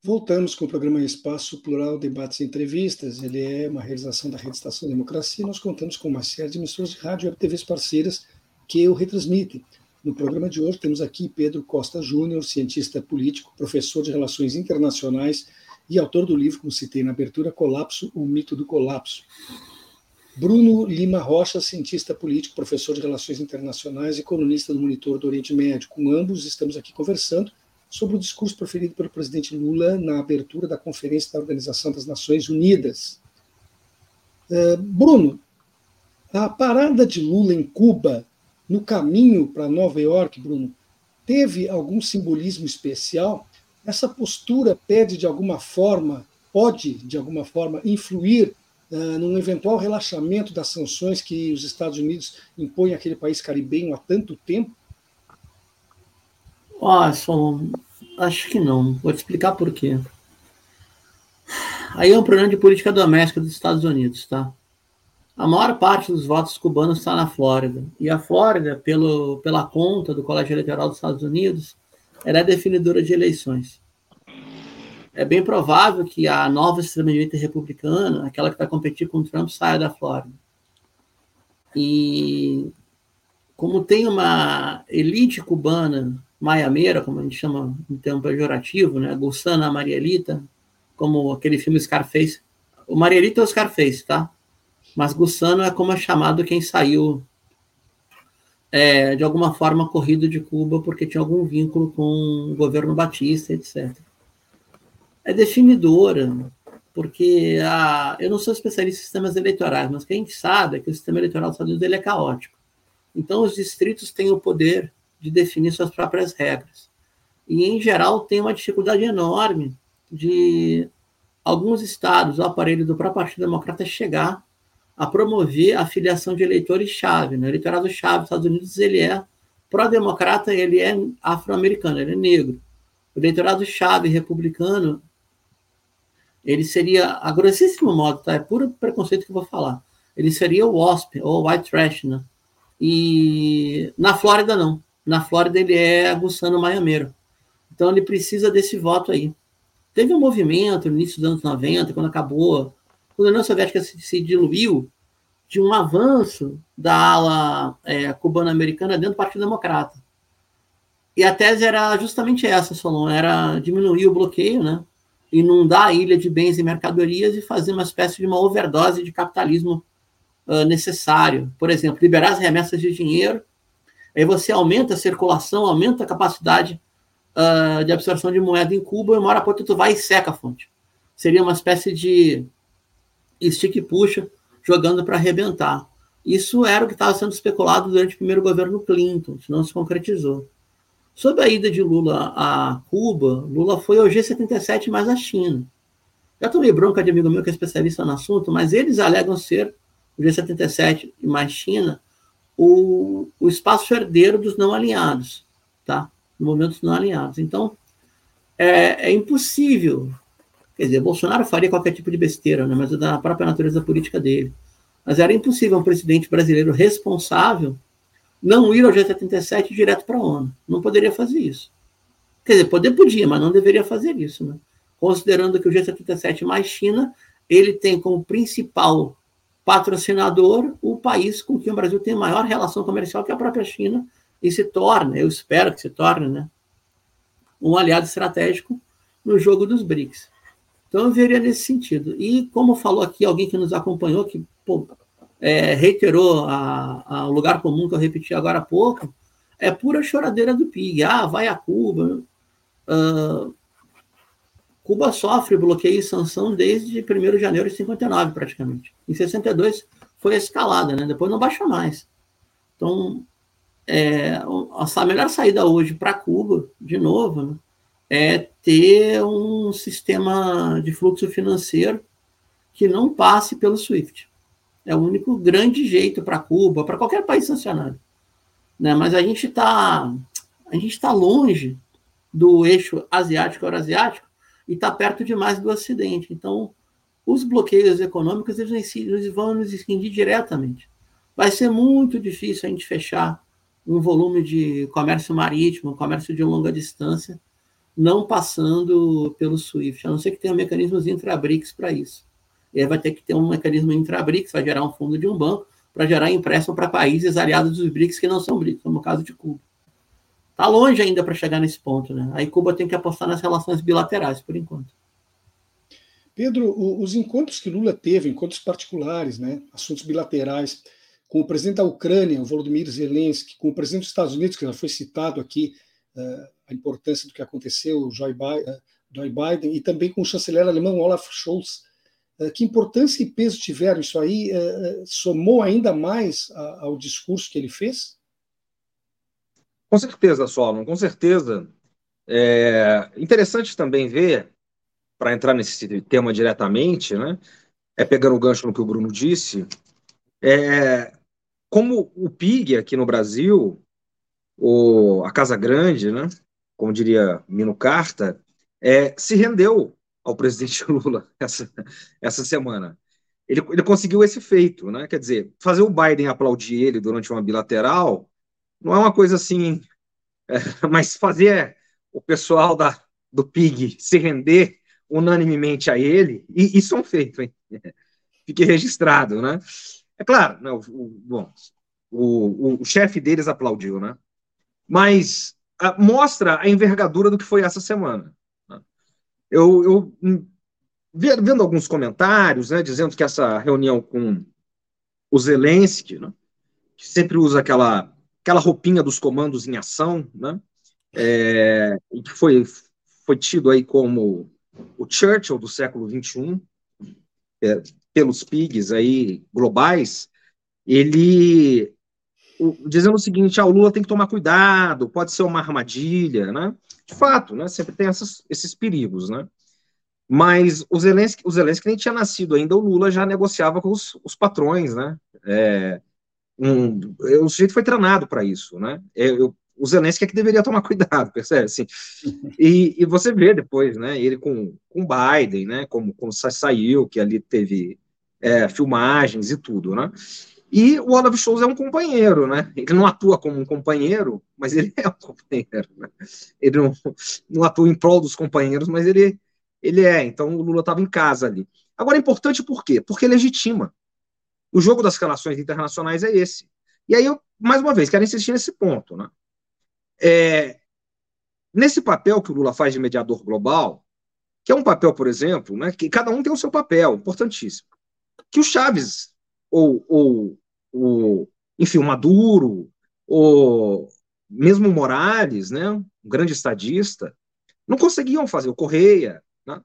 [SPEAKER 2] Voltamos com o programa Espaço Plural Debates e Entrevistas. Ele é uma realização da Rede Estação Democracia. Nós contamos com uma série de emissoras de rádio e TVs parceiras que o retransmitem. No programa de hoje temos aqui Pedro Costa Júnior, cientista político, professor de Relações Internacionais e autor do livro, como citei na abertura, Colapso, o Mito do Colapso. Bruno Lima Rocha, cientista político, professor de Relações Internacionais e colunista do Monitor do Oriente Médio. Com ambos estamos aqui conversando sobre o discurso proferido pelo presidente Lula na abertura da Conferência da Organização das Nações Unidas. Uh, Bruno, a parada de Lula em Cuba, no caminho para Nova York, Bruno, teve algum simbolismo especial? Essa postura pede de alguma forma, pode de alguma forma influir uh, num eventual relaxamento das sanções que os Estados Unidos impõem àquele país caribenho há tanto tempo?
[SPEAKER 4] Watson, acho que não. Vou te explicar por quê. Aí é um problema de política doméstica dos Estados Unidos, tá? A maior parte dos votos cubanos está na Flórida. E a Flórida, pelo, pela conta do Colégio Eleitoral dos Estados Unidos, ela é definidora de eleições. É bem provável que a nova extrema-direita republicana, aquela que vai competir com o Trump, saia da Flórida. E como tem uma elite cubana maiameira, como a gente chama em termo pejorativo, né? Gulsana Marielita, como aquele filme Scarface. O Marielita é o Scarface, tá? Mas Gulsano é como é chamado quem saiu é, de alguma forma corrido de Cuba porque tinha algum vínculo com o governo Batista, etc. É definidora, porque a, eu não sou especialista em sistemas eleitorais, mas quem sabe é que o sistema eleitoral dos Estados Unidos é caótico. Então, os distritos têm o poder de definir suas próprias regras. E, em geral, tem uma dificuldade enorme de alguns estados, o aparelho do próprio Partido Democrata, chegar a promover a filiação de eleitores-chave. Né? O eleitorado-chave dos Estados Unidos ele é pró-democrata, ele é afro-americano, ele é negro. O eleitorado-chave republicano, ele seria, a grossíssimo modo, tá? é puro preconceito que eu vou falar, ele seria o WASP, ou White Trash, né? E na Flórida, não. Na Flórida, ele é Gustavo Maiameiro. Então, ele precisa desse voto aí. Teve um movimento no início dos anos 90, quando acabou, quando a União Soviética se, se diluiu, de um avanço da ala é, cubana-americana dentro do Partido Democrata. E a tese era justamente essa, Solon, era diminuir o bloqueio, né? inundar a ilha de bens e mercadorias e fazer uma espécie de uma overdose de capitalismo uh, necessário. Por exemplo, liberar as remessas de dinheiro Aí você aumenta a circulação, aumenta a capacidade uh, de absorção de moeda em Cuba, e uma hora pouco tu vai e seca a fonte. Seria uma espécie de stick e puxa, jogando para arrebentar. Isso era o que estava sendo especulado durante o primeiro governo Clinton, isso não se concretizou. Sobre a ida de Lula a Cuba, Lula foi ao G77 mais a China. Já tomei bronca de amigo meu que é especialista no assunto, mas eles alegam ser o G77 e mais China o, o espaço herdeiro dos não alinhados, tá? Movimentos não alinhados. Então, é, é, impossível. Quer dizer, Bolsonaro faria qualquer tipo de besteira, né? mas é da própria natureza política dele. Mas era impossível um presidente brasileiro responsável não ir ao G77 direto para a ONU. Não poderia fazer isso. Quer dizer, poder podia, mas não deveria fazer isso, né? Considerando que o G77 mais China, ele tem como principal patrocinador, o país com quem o Brasil tem maior relação comercial, que é a própria China, e se torna, eu espero que se torne, né, um aliado estratégico no jogo dos BRICS. Então, eu veria nesse sentido. E, como falou aqui alguém que nos acompanhou, que pô, é, reiterou o lugar comum que eu repeti agora há pouco, é pura choradeira do PIG. Ah, vai a Cuba. Uh, Cuba sofre bloqueio e sanção desde 1 de janeiro de 59, praticamente. Em 62 foi escalada, né? depois não baixa mais. Então, é, a melhor saída hoje para Cuba, de novo, né, é ter um sistema de fluxo financeiro que não passe pelo SWIFT. É o único grande jeito para Cuba, para qualquer país sancionado. Né? Mas a gente está a gente está longe do eixo asiático-euroasiático e está perto demais do Ocidente. Então, os bloqueios econômicos eles, eles vão nos extinguir diretamente. Vai ser muito difícil a gente fechar um volume de comércio marítimo, comércio de longa distância, não passando pelo SWIFT, a não ser que tenha mecanismos intra-BRICS para isso. E aí vai ter que ter um mecanismo intra-BRICS, vai gerar um fundo de um banco, para gerar empréstimo para países aliados dos BRICS que não são BRICS, como o caso de Cuba. Está longe ainda para chegar nesse ponto, né? Aí Cuba tem que apostar nas relações bilaterais, por enquanto.
[SPEAKER 2] Pedro, os encontros que Lula teve, encontros particulares, né, assuntos bilaterais, com o presidente da Ucrânia, o Volodymyr Zelensky, com o presidente dos Estados Unidos, que já foi citado aqui, uh, a importância do que aconteceu, o Joe Biden, uh, Joe Biden, e também com o chanceler alemão Olaf Scholz, eh, que importância e peso tiveram isso aí? Eh, eh, somou ainda mais ao discurso que ele fez?
[SPEAKER 3] Com certeza, Solon, com certeza. É interessante também ver, para entrar nesse tema diretamente, né, é pegando o gancho no que o Bruno disse, é, como o PIG aqui no Brasil, o, a Casa Grande, né, como diria Mino Carta, é, se rendeu ao presidente [laughs] Lula essa, essa semana. Ele, ele conseguiu esse feito, né? Quer dizer, fazer o Biden aplaudir ele durante uma bilateral não é uma coisa assim, é, [laughs] mas fazer o pessoal da, do PIG se render unanimemente a ele, e isso é um feito, hein? [laughs] Fique registrado, né? É claro, né, o, o, bom, o, o chefe deles aplaudiu, né? Mas a, mostra a envergadura do que foi essa semana eu, eu hum, vendo alguns comentários, né, dizendo que essa reunião com o Zelensky, né, que sempre usa aquela, aquela roupinha dos comandos em ação, né, é, que foi, foi tido aí como o Churchill do século XXI, é, pelos PIGs aí globais, ele o, dizendo o seguinte, ah, o Lula tem que tomar cuidado, pode ser uma armadilha, né? De fato, né? Sempre tem essas, esses perigos, né? Mas o Zelensky, o Zelensky nem tinha nascido ainda, o Lula já negociava com os, os patrões, né? É, um, o sujeito foi treinado para isso, né? É, eu, o Zelensky é que deveria tomar [laughs] cuidado, percebe? Assim, e, e você vê depois, né? Ele com com Biden, né? Como, como saiu, que ali teve é, filmagens e tudo, né? E o Olaf Scholz é um companheiro, né? Ele não atua como um companheiro, mas ele [laughs] é um companheiro. Né? Ele não, não atua em prol dos companheiros, mas ele, ele é. Então o Lula estava em casa ali. Agora é importante por quê? Porque legitima. O jogo das relações internacionais é esse. E aí eu, mais uma vez, quero insistir nesse ponto. Né? É, nesse papel que o Lula faz de mediador global, que é um papel, por exemplo, né, que cada um tem o seu papel, importantíssimo. Que o Chaves ou, ou o, enfim, o Maduro, o mesmo o Morales, né, um grande estadista, não conseguiam fazer, o Correia, né,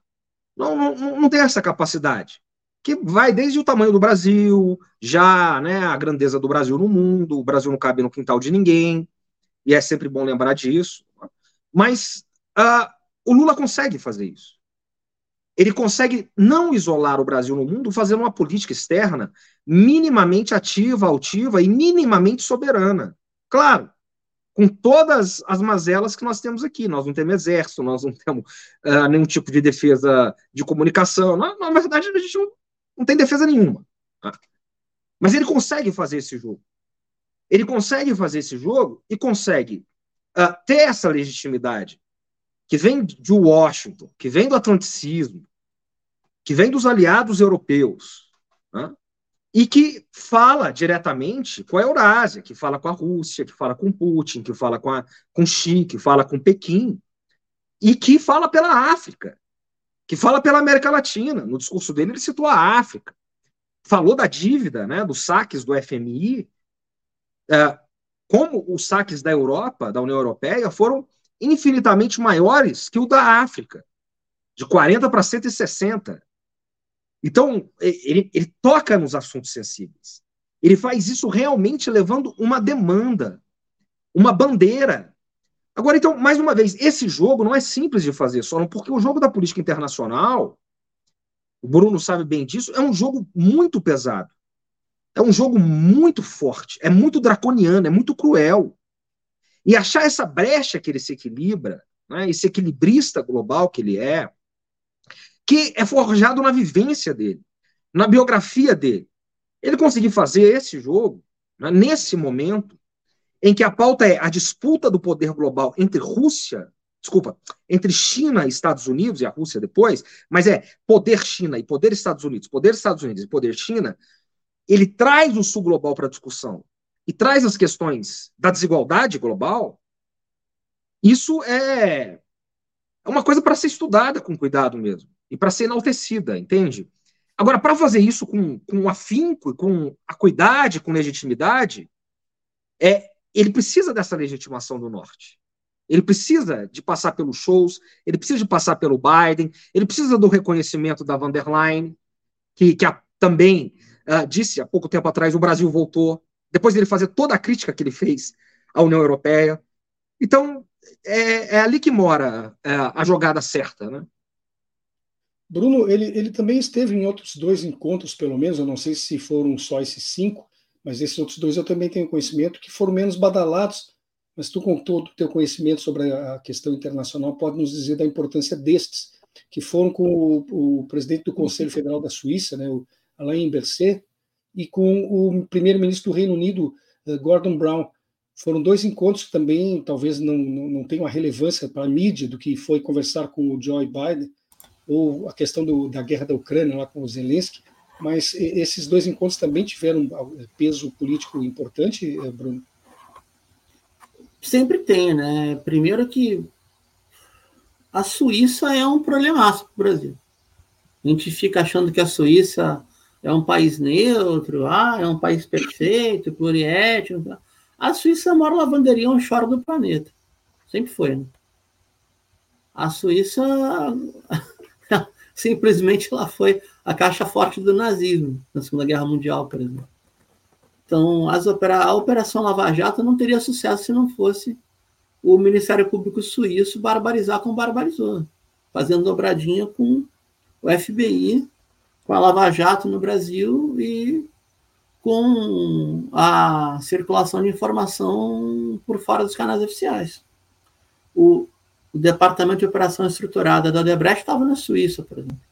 [SPEAKER 3] não, não, não tem essa capacidade, que vai desde o tamanho do Brasil, já né, a grandeza do Brasil no mundo, o Brasil não cabe no quintal de ninguém, e é sempre bom lembrar disso, mas uh, o Lula consegue fazer isso ele consegue não isolar o Brasil no mundo, fazendo uma política externa minimamente ativa, altiva e minimamente soberana. Claro, com todas as mazelas que nós temos aqui. Nós não temos exército, nós não temos uh, nenhum tipo de defesa de comunicação. Na, na verdade, a gente não, não tem defesa nenhuma. Tá? Mas ele consegue fazer esse jogo. Ele consegue fazer esse jogo e consegue uh, ter essa legitimidade que vem de Washington, que vem do atlanticismo, que vem dos aliados europeus, né? e que fala diretamente com a Eurásia, que fala com a Rússia, que fala com Putin, que fala com, a, com Xi, que fala com Pequim, e que fala pela África, que fala pela América Latina. No discurso dele, ele citou a África. Falou da dívida, né, dos saques do FMI, é, como os saques da Europa, da União Europeia, foram infinitamente maiores que o da África, de 40 para 160. Então, ele, ele toca nos assuntos sensíveis. Ele faz isso realmente levando uma demanda, uma bandeira. Agora, então, mais uma vez, esse jogo não é simples de fazer só, porque o jogo da política internacional, o Bruno sabe bem disso, é um jogo muito pesado. É um jogo muito forte, é muito draconiano, é muito cruel. E achar essa brecha que ele se equilibra, né, esse equilibrista global que ele é, que é forjado na vivência dele, na biografia dele. Ele conseguiu fazer esse jogo, né, nesse momento, em que a pauta é a disputa do poder global entre Rússia, desculpa, entre China e Estados Unidos, e a Rússia depois, mas é poder China e poder Estados Unidos, poder Estados Unidos e poder China, ele traz o sul global para a discussão e traz as questões da desigualdade global. Isso é, é uma coisa para ser estudada com cuidado mesmo e para ser enaltecida, entende? Agora, para fazer isso com, com afinco, com acuidade, com legitimidade, é, ele precisa dessa legitimação do Norte. Ele precisa de passar pelos shows, ele precisa de passar pelo Biden, ele precisa do reconhecimento da van der Leyen, que, que a, também uh, disse há pouco tempo atrás: o Brasil voltou, depois dele fazer toda a crítica que ele fez à União Europeia. Então, é, é ali que mora é, a jogada certa, né?
[SPEAKER 2] Bruno, ele, ele também esteve em outros dois encontros, pelo menos, eu não sei se foram só esses cinco, mas esses outros dois eu também tenho conhecimento, que foram menos badalados, mas tu, com todo o teu conhecimento sobre a questão internacional, pode nos dizer da importância destes, que foram com o, o presidente do Conselho Federal da Suíça, né, o Alain Berset, e com o primeiro-ministro do Reino Unido, eh, Gordon Brown. Foram dois encontros que também talvez não, não, não tenham a relevância para a mídia do que foi conversar com o Joe Biden, ou a questão do, da guerra da Ucrânia lá com o Zelensky, mas esses dois encontros também tiveram peso político importante, eh, Bruno?
[SPEAKER 4] Sempre tem, né? Primeiro que a Suíça é um problemaço para o Brasil. A gente fica achando que a Suíça é um país neutro, ah, é um país perfeito, pluriétnico. A Suíça é a maior lavanderia do planeta. Sempre foi, né? A Suíça [laughs] simplesmente ela foi a caixa forte do nazismo na Segunda Guerra Mundial, por exemplo. Então, opera... a Operação Lava Jato não teria sucesso se não fosse o Ministério Público Suíço barbarizar como barbarizou, fazendo dobradinha com o FBI, com a Lava Jato no Brasil e com a circulação de informação por fora dos canais oficiais. O, o Departamento de Operação Estruturada da Odebrecht estava na Suíça, por exemplo.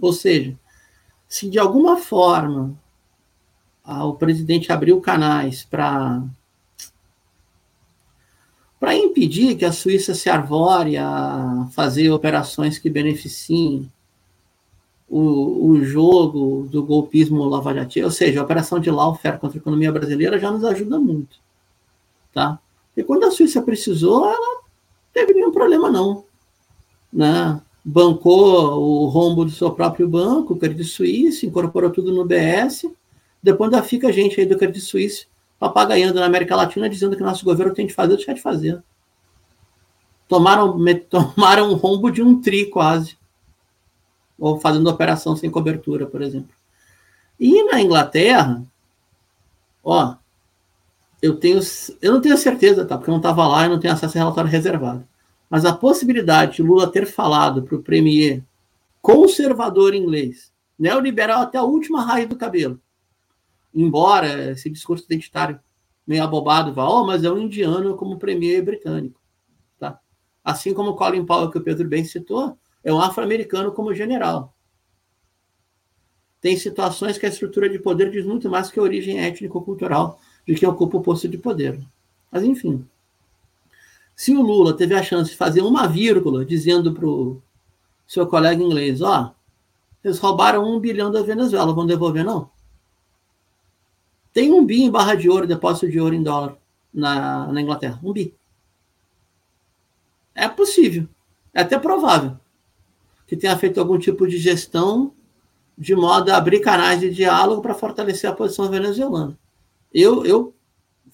[SPEAKER 4] Ou seja, se de alguma forma o presidente abriu canais para para impedir que a Suíça se arvore a fazer operações que beneficiem o, o jogo do golpismo lavajatista, ou seja, a operação de lawfare contra a economia brasileira já nos ajuda muito, tá? E quando a Suíça precisou, ela teve nenhum problema, não. Né? Bancou o rombo do seu próprio banco, o Credit Suisse, incorporou tudo no BS. Depois ainda fica a gente aí do Credit Suisse papagaiando na América Latina dizendo que nosso governo tem de fazer, deixar de fazer. Tomaram, [laughs] tomaram um rombo de um tri quase. Ou fazendo operação sem cobertura, por exemplo. E na Inglaterra, ó, eu tenho, eu não tenho certeza, tá? Porque eu não estava lá e não tenho acesso a relatório reservado. Mas a possibilidade de Lula ter falado para o premier conservador inglês, neoliberal até a última raiz do cabelo, embora esse discurso identitário meio abobado vá, oh, mas é um indiano como premier britânico, tá? Assim como Colin Powell, que o Pedro bem citou, é um afro-americano como general. Tem situações que a estrutura de poder diz muito mais que a origem étnico-cultural de quem ocupa o posto de poder. Mas, enfim. Se o Lula teve a chance de fazer uma vírgula dizendo para o seu colega inglês, ó, Eles roubaram um bilhão da Venezuela. Vão devolver, não? Tem um bi em barra de ouro, depósito de ouro em dólar na, na Inglaterra. Um bi. É possível. É até provável que tenha feito algum tipo de gestão de modo a abrir canais de diálogo para fortalecer a posição venezuelana. Eu, eu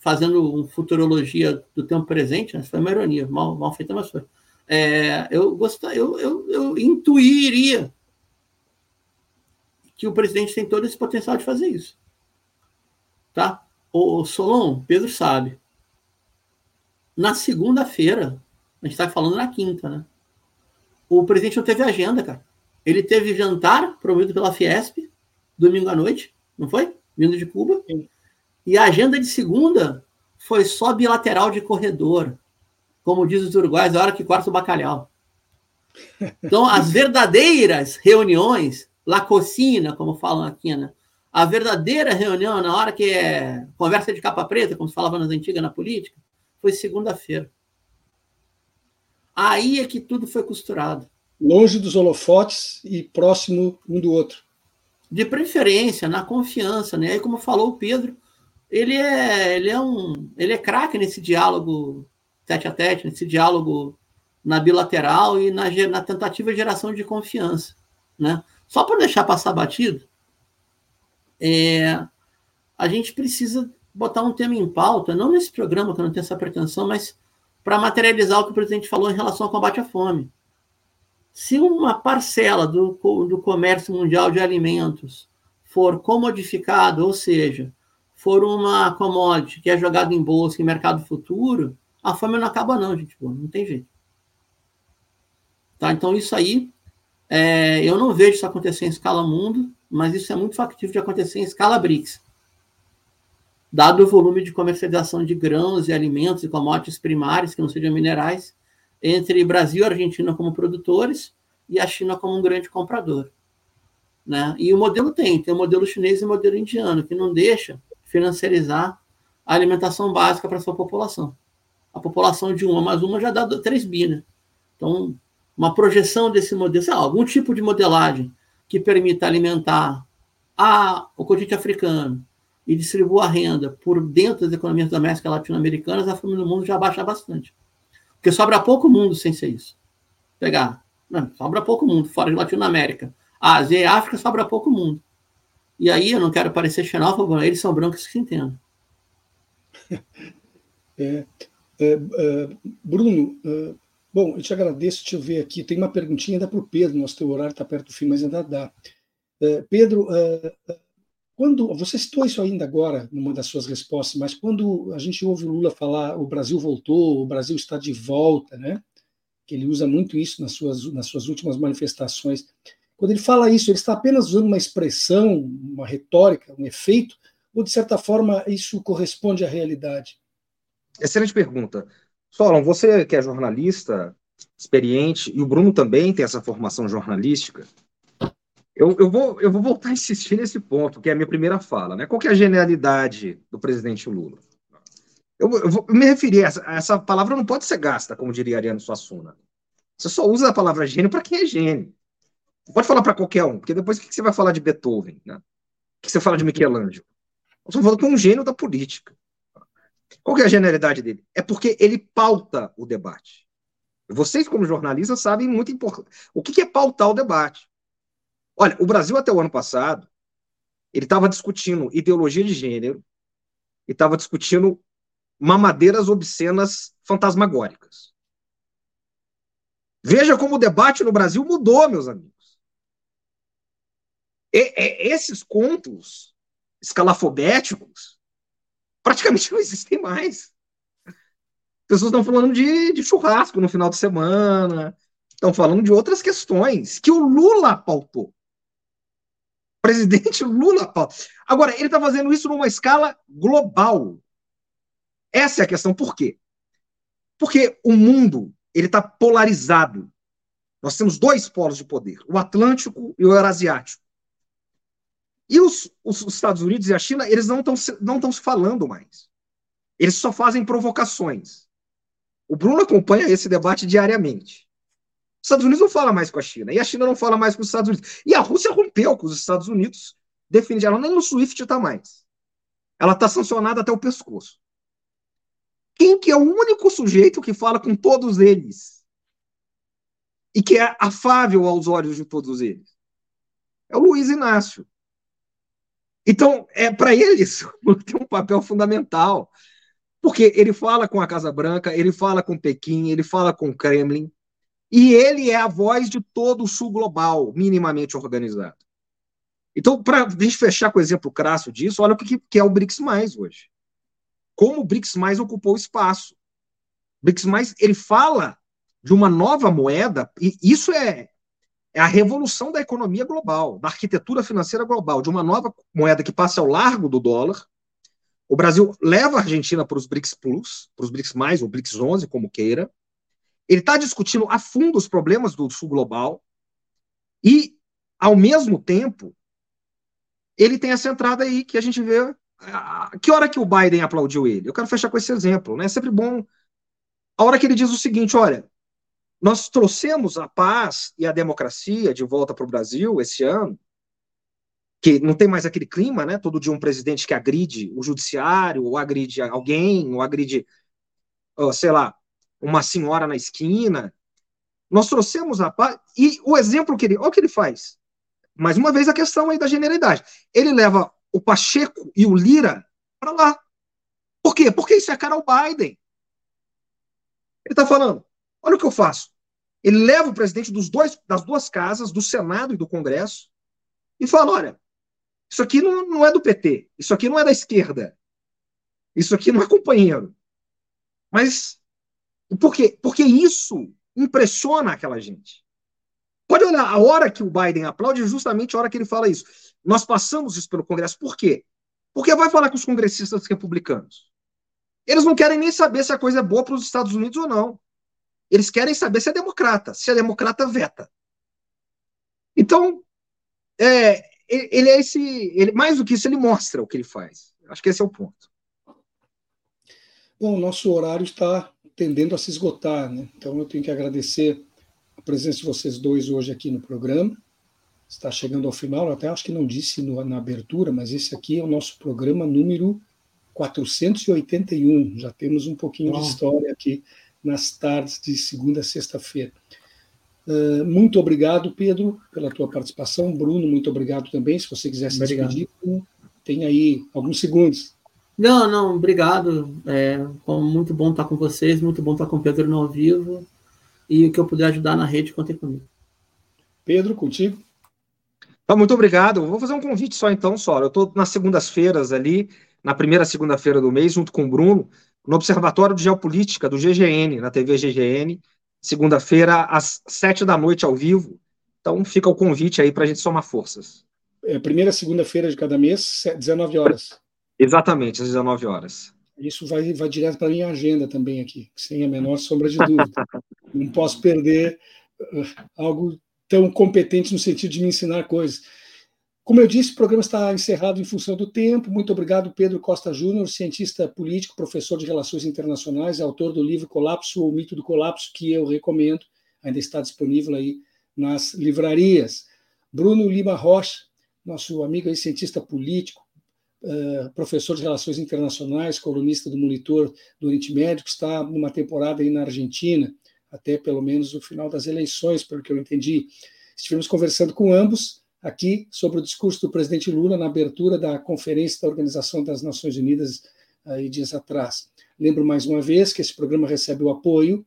[SPEAKER 4] fazendo futurologia do tempo presente, né, foi uma ironia, mal, mal feita, mas foi. É, eu, gostar, eu, eu, eu intuiria que o presidente tem todo esse potencial de fazer isso. Tá? O Solon, Pedro sabe. Na segunda-feira, a gente está falando na quinta, né? O presidente não teve agenda, cara. Ele teve jantar promovido pela Fiesp, domingo à noite, não foi? Vindo de Cuba. Sim. E a agenda de segunda foi só bilateral de corredor. Como diz os uruguais, a hora que corta o bacalhau. Então, as verdadeiras reuniões, la cocina, como falam aqui, né? A verdadeira reunião, na hora que é conversa de capa preta, como se falava nas antigas na política, foi segunda-feira. Aí é que tudo foi costurado.
[SPEAKER 2] Longe dos holofotes e próximo um do outro.
[SPEAKER 4] De preferência, na confiança, né? Aí, como falou o Pedro, ele é, ele é um, ele é craque nesse diálogo tete a tete, nesse diálogo na bilateral e na, na tentativa de geração de confiança, né? Só para deixar passar batido, é, a gente precisa botar um tema em pauta, não nesse programa que eu não tenho essa pretensão, mas para materializar o que o presidente falou em relação ao combate à fome. Se uma parcela do, do comércio mundial de alimentos for comodificada, ou seja, for uma commodity que é jogada em bolsa, em mercado futuro, a fome não acaba não, gente. Pô, não tem jeito. Tá? Então, isso aí, é, eu não vejo isso acontecer em escala mundo, mas isso é muito factível de acontecer em escala BRICS. Dado o volume de comercialização de grãos e alimentos e commodities primários, que não sejam minerais, entre Brasil e Argentina como produtores e a China como um grande comprador. Né? E o modelo tem, tem o modelo chinês e o modelo indiano, que não deixa financiarizar a alimentação básica para sua população. A população de uma mais uma já dá 3 bi, né? Então, uma projeção desse modelo, sei lá, algum tipo de modelagem que permita alimentar a, o continente africano e distribua a renda por dentro das economias domésticas latino-americanas, a fome no mundo já baixa bastante. Porque sobra pouco mundo sem ser isso. Pegar, não, sobra pouco mundo, fora de Latinoamérica. Ásia e África sobra pouco mundo. E aí, eu não quero parecer xenófobo, eles são brancos que se entendam. [laughs]
[SPEAKER 2] É, é, é, Bruno, é, bom, eu te agradeço, deixa eu ver aqui, tem uma perguntinha ainda para o Pedro, nosso teu horário está perto do fim, mas ainda dá. É, Pedro, é, quando você citou isso ainda agora, numa das suas respostas, mas quando a gente ouve o Lula falar o Brasil voltou, o Brasil está de volta, né? que ele usa muito isso nas suas, nas suas últimas manifestações, quando ele fala isso, ele está apenas usando uma expressão, uma retórica, um efeito, ou de certa forma isso corresponde à realidade?
[SPEAKER 3] Excelente pergunta. Solon, você que é jornalista experiente, e o Bruno também tem essa formação jornalística, eu, eu, vou, eu vou voltar a insistir nesse ponto, que é a minha primeira fala. Né? Qual que é a genialidade do presidente Lula? Eu, eu vou me referir a essa, a essa palavra não pode ser gasta, como diria Ariano Suassuna. Você só usa a palavra gênio para quem é gênio. Pode falar para qualquer um, porque depois o que você vai falar de Beethoven? Né? O que você fala de Michelangelo? Eu estou falando que é um gênio da política. Qual que é a genialidade dele? É porque ele pauta o debate. Vocês, como jornalistas, sabem muito importante. O que é pautar o debate? Olha, o Brasil até o ano passado, ele estava discutindo ideologia de gênero e estava discutindo mamadeiras obscenas fantasmagóricas. Veja como o debate no Brasil mudou, meus amigos. E, e, esses contos escalafobéticos praticamente [laughs] não existem mais. Pessoas estão falando de, de churrasco no final de semana, estão falando de outras questões que o Lula pautou. O presidente Lula pautou. Agora, ele está fazendo isso numa escala global. Essa é a questão. Por quê? Porque o mundo ele está polarizado. Nós temos dois polos de poder, o Atlântico e o Eurasiático. E os, os, Estados Unidos e a China, eles não estão não se falando mais. Eles só fazem provocações. O Bruno acompanha esse debate diariamente. Os Estados Unidos não fala mais com a China, e a China não fala mais com os Estados Unidos. E a Rússia rompeu com os Estados Unidos, definitivamente, ela nem no SWIFT está mais. Ela está sancionada até o pescoço. Quem que é o único sujeito que fala com todos eles? E que é afável aos olhos de todos eles? É o Luiz Inácio. Então, é para eles [laughs] tem um papel fundamental. Porque ele fala com a Casa Branca, ele fala com Pequim, ele fala com o Kremlin, e ele é a voz de todo o sul global, minimamente organizado. Então, para a gente fechar com o exemplo crasso disso, olha o que, que é o BRICS mais hoje. Como o BRICS mais ocupou espaço. O BRICS mais ele fala de uma nova moeda, e isso é, é a revolução da economia global, da arquitetura financeira global, de uma nova moeda que passe ao largo do dólar, o Brasil leva a Argentina para os BRICS Plus, para os BRICS mais, ou BRICS 11, como queira. Ele está discutindo a fundo os problemas do sul global e, ao mesmo tempo, ele tem essa entrada aí que a gente vê. Que hora que o Biden aplaudiu ele? Eu quero fechar com esse exemplo, né? É sempre bom. A hora que ele diz o seguinte: olha, nós trouxemos a paz e a democracia de volta para o Brasil esse ano, que não tem mais aquele clima, né? Todo dia um presidente que agride o judiciário, ou agride alguém, ou agride, sei lá, uma senhora na esquina. Nós trouxemos a paz. E o exemplo que ele. Olha o que ele faz. Mais uma vez a questão aí da generalidade. Ele leva o Pacheco e o Lira para lá. Por quê? Porque isso é cara ao Biden. Ele está falando: olha o que eu faço. Ele leva o presidente dois, das duas casas, do Senado e do Congresso, e fala: olha, isso aqui não, não é do PT, isso aqui não é da esquerda, isso aqui não é companheiro. Mas por quê? Porque isso impressiona aquela gente. Pode olhar, a hora que o Biden aplaude é justamente a hora que ele fala isso. Nós passamos isso pelo Congresso. Por quê? Porque vai falar com os congressistas republicanos. Eles não querem nem saber se a coisa é boa para os Estados Unidos ou não. Eles querem saber se é democrata. Se é democrata, veta. Então, é, ele é esse. Ele, mais do que isso, ele mostra o que ele faz. Acho que esse é o ponto.
[SPEAKER 2] Bom, nosso horário está tendendo a se esgotar, né? Então eu tenho que agradecer a presença de vocês dois hoje aqui no programa. Está chegando ao final, eu até acho que não disse no, na abertura, mas esse aqui é o nosso programa número 481. Já temos um pouquinho de história aqui nas tardes de segunda a sexta-feira. Uh, muito obrigado, Pedro, pela tua participação. Bruno, muito obrigado também. Se você quiser se despedir, tem aí alguns segundos.
[SPEAKER 4] Não, não, obrigado. É muito bom estar com vocês, muito bom estar com o Pedro no ao vivo. E o que eu puder ajudar na rede, contem comigo.
[SPEAKER 2] Pedro, contigo.
[SPEAKER 3] Ah, muito obrigado. Vou fazer um convite só então, só. Eu estou nas segundas-feiras ali, na primeira segunda-feira do mês, junto com o Bruno, no Observatório de Geopolítica do GGN, na TV GGN segunda-feira, às sete da noite, ao vivo. Então, fica o convite aí para a gente somar forças.
[SPEAKER 2] É, primeira segunda-feira de cada mês, 19 horas.
[SPEAKER 3] Exatamente, às 19 horas.
[SPEAKER 2] Isso vai, vai direto para a minha agenda também aqui, sem a menor sombra de dúvida. Não posso perder uh, algo tão competente no sentido de me ensinar coisas. Como eu disse, o programa está encerrado em função do tempo. Muito obrigado, Pedro Costa Júnior, cientista político, professor de Relações Internacionais, autor do livro Colapso ou Mito do Colapso, que eu recomendo, ainda está disponível aí nas livrarias. Bruno Lima Rocha, nosso amigo aí, cientista político, uh, professor de Relações Internacionais, colunista do Monitor do Oriente Médio, que está numa temporada aí na Argentina, até pelo menos o final das eleições, pelo que eu entendi. Estivemos conversando com ambos aqui sobre o discurso do presidente Lula na abertura da conferência da Organização das Nações Unidas aí dias atrás. Lembro mais uma vez que esse programa recebe o apoio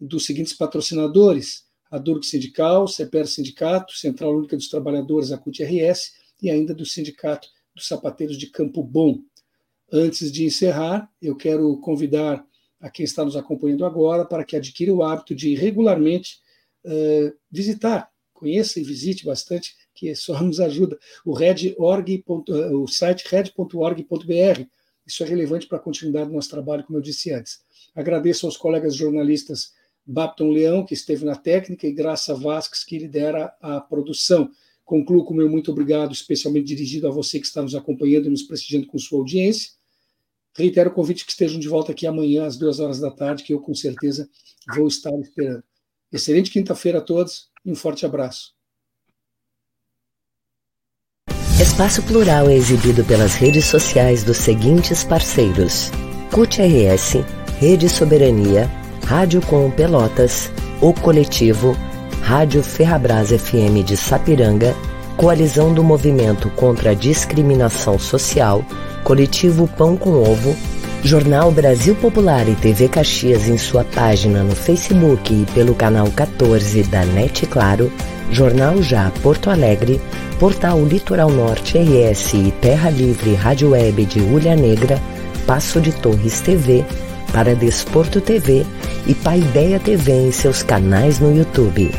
[SPEAKER 2] dos seguintes patrocinadores: a Durg Sindical, CEPER Sindicato, Central Única dos Trabalhadores, a CUT-RS, e ainda do Sindicato dos Sapateiros de Campo Bom. Antes de encerrar, eu quero convidar a quem está nos acompanhando agora para que adquira o hábito de regularmente uh, visitar, conheça e visite bastante que só nos ajuda, o, red.org, o site red.org.br. Isso é relevante para a continuidade do nosso trabalho, como eu disse antes. Agradeço aos colegas jornalistas Bapton Leão, que esteve na técnica, e Graça Vasques, que lidera a produção. Concluo com o meu muito obrigado, especialmente dirigido a você que está nos acompanhando e nos prestigiando com sua audiência. Reitero o convite que estejam de volta aqui amanhã, às duas horas da tarde, que eu com certeza vou estar esperando. Excelente quinta-feira a todos e um forte abraço.
[SPEAKER 1] Espaço Plural é exibido pelas redes sociais dos seguintes parceiros: CUT RS, Rede Soberania, Rádio Com Pelotas, O Coletivo, Rádio Ferrabras FM de Sapiranga, Coalizão do Movimento contra a Discriminação Social, Coletivo Pão com Ovo, Jornal Brasil Popular e TV Caxias em sua página no Facebook e pelo canal 14 da NET Claro, Jornal Já Porto Alegre, Portal Litoral Norte RS e Terra Livre Rádio Web de Ulha Negra, Passo de Torres TV, para Desporto TV e Paideia TV em seus canais no YouTube.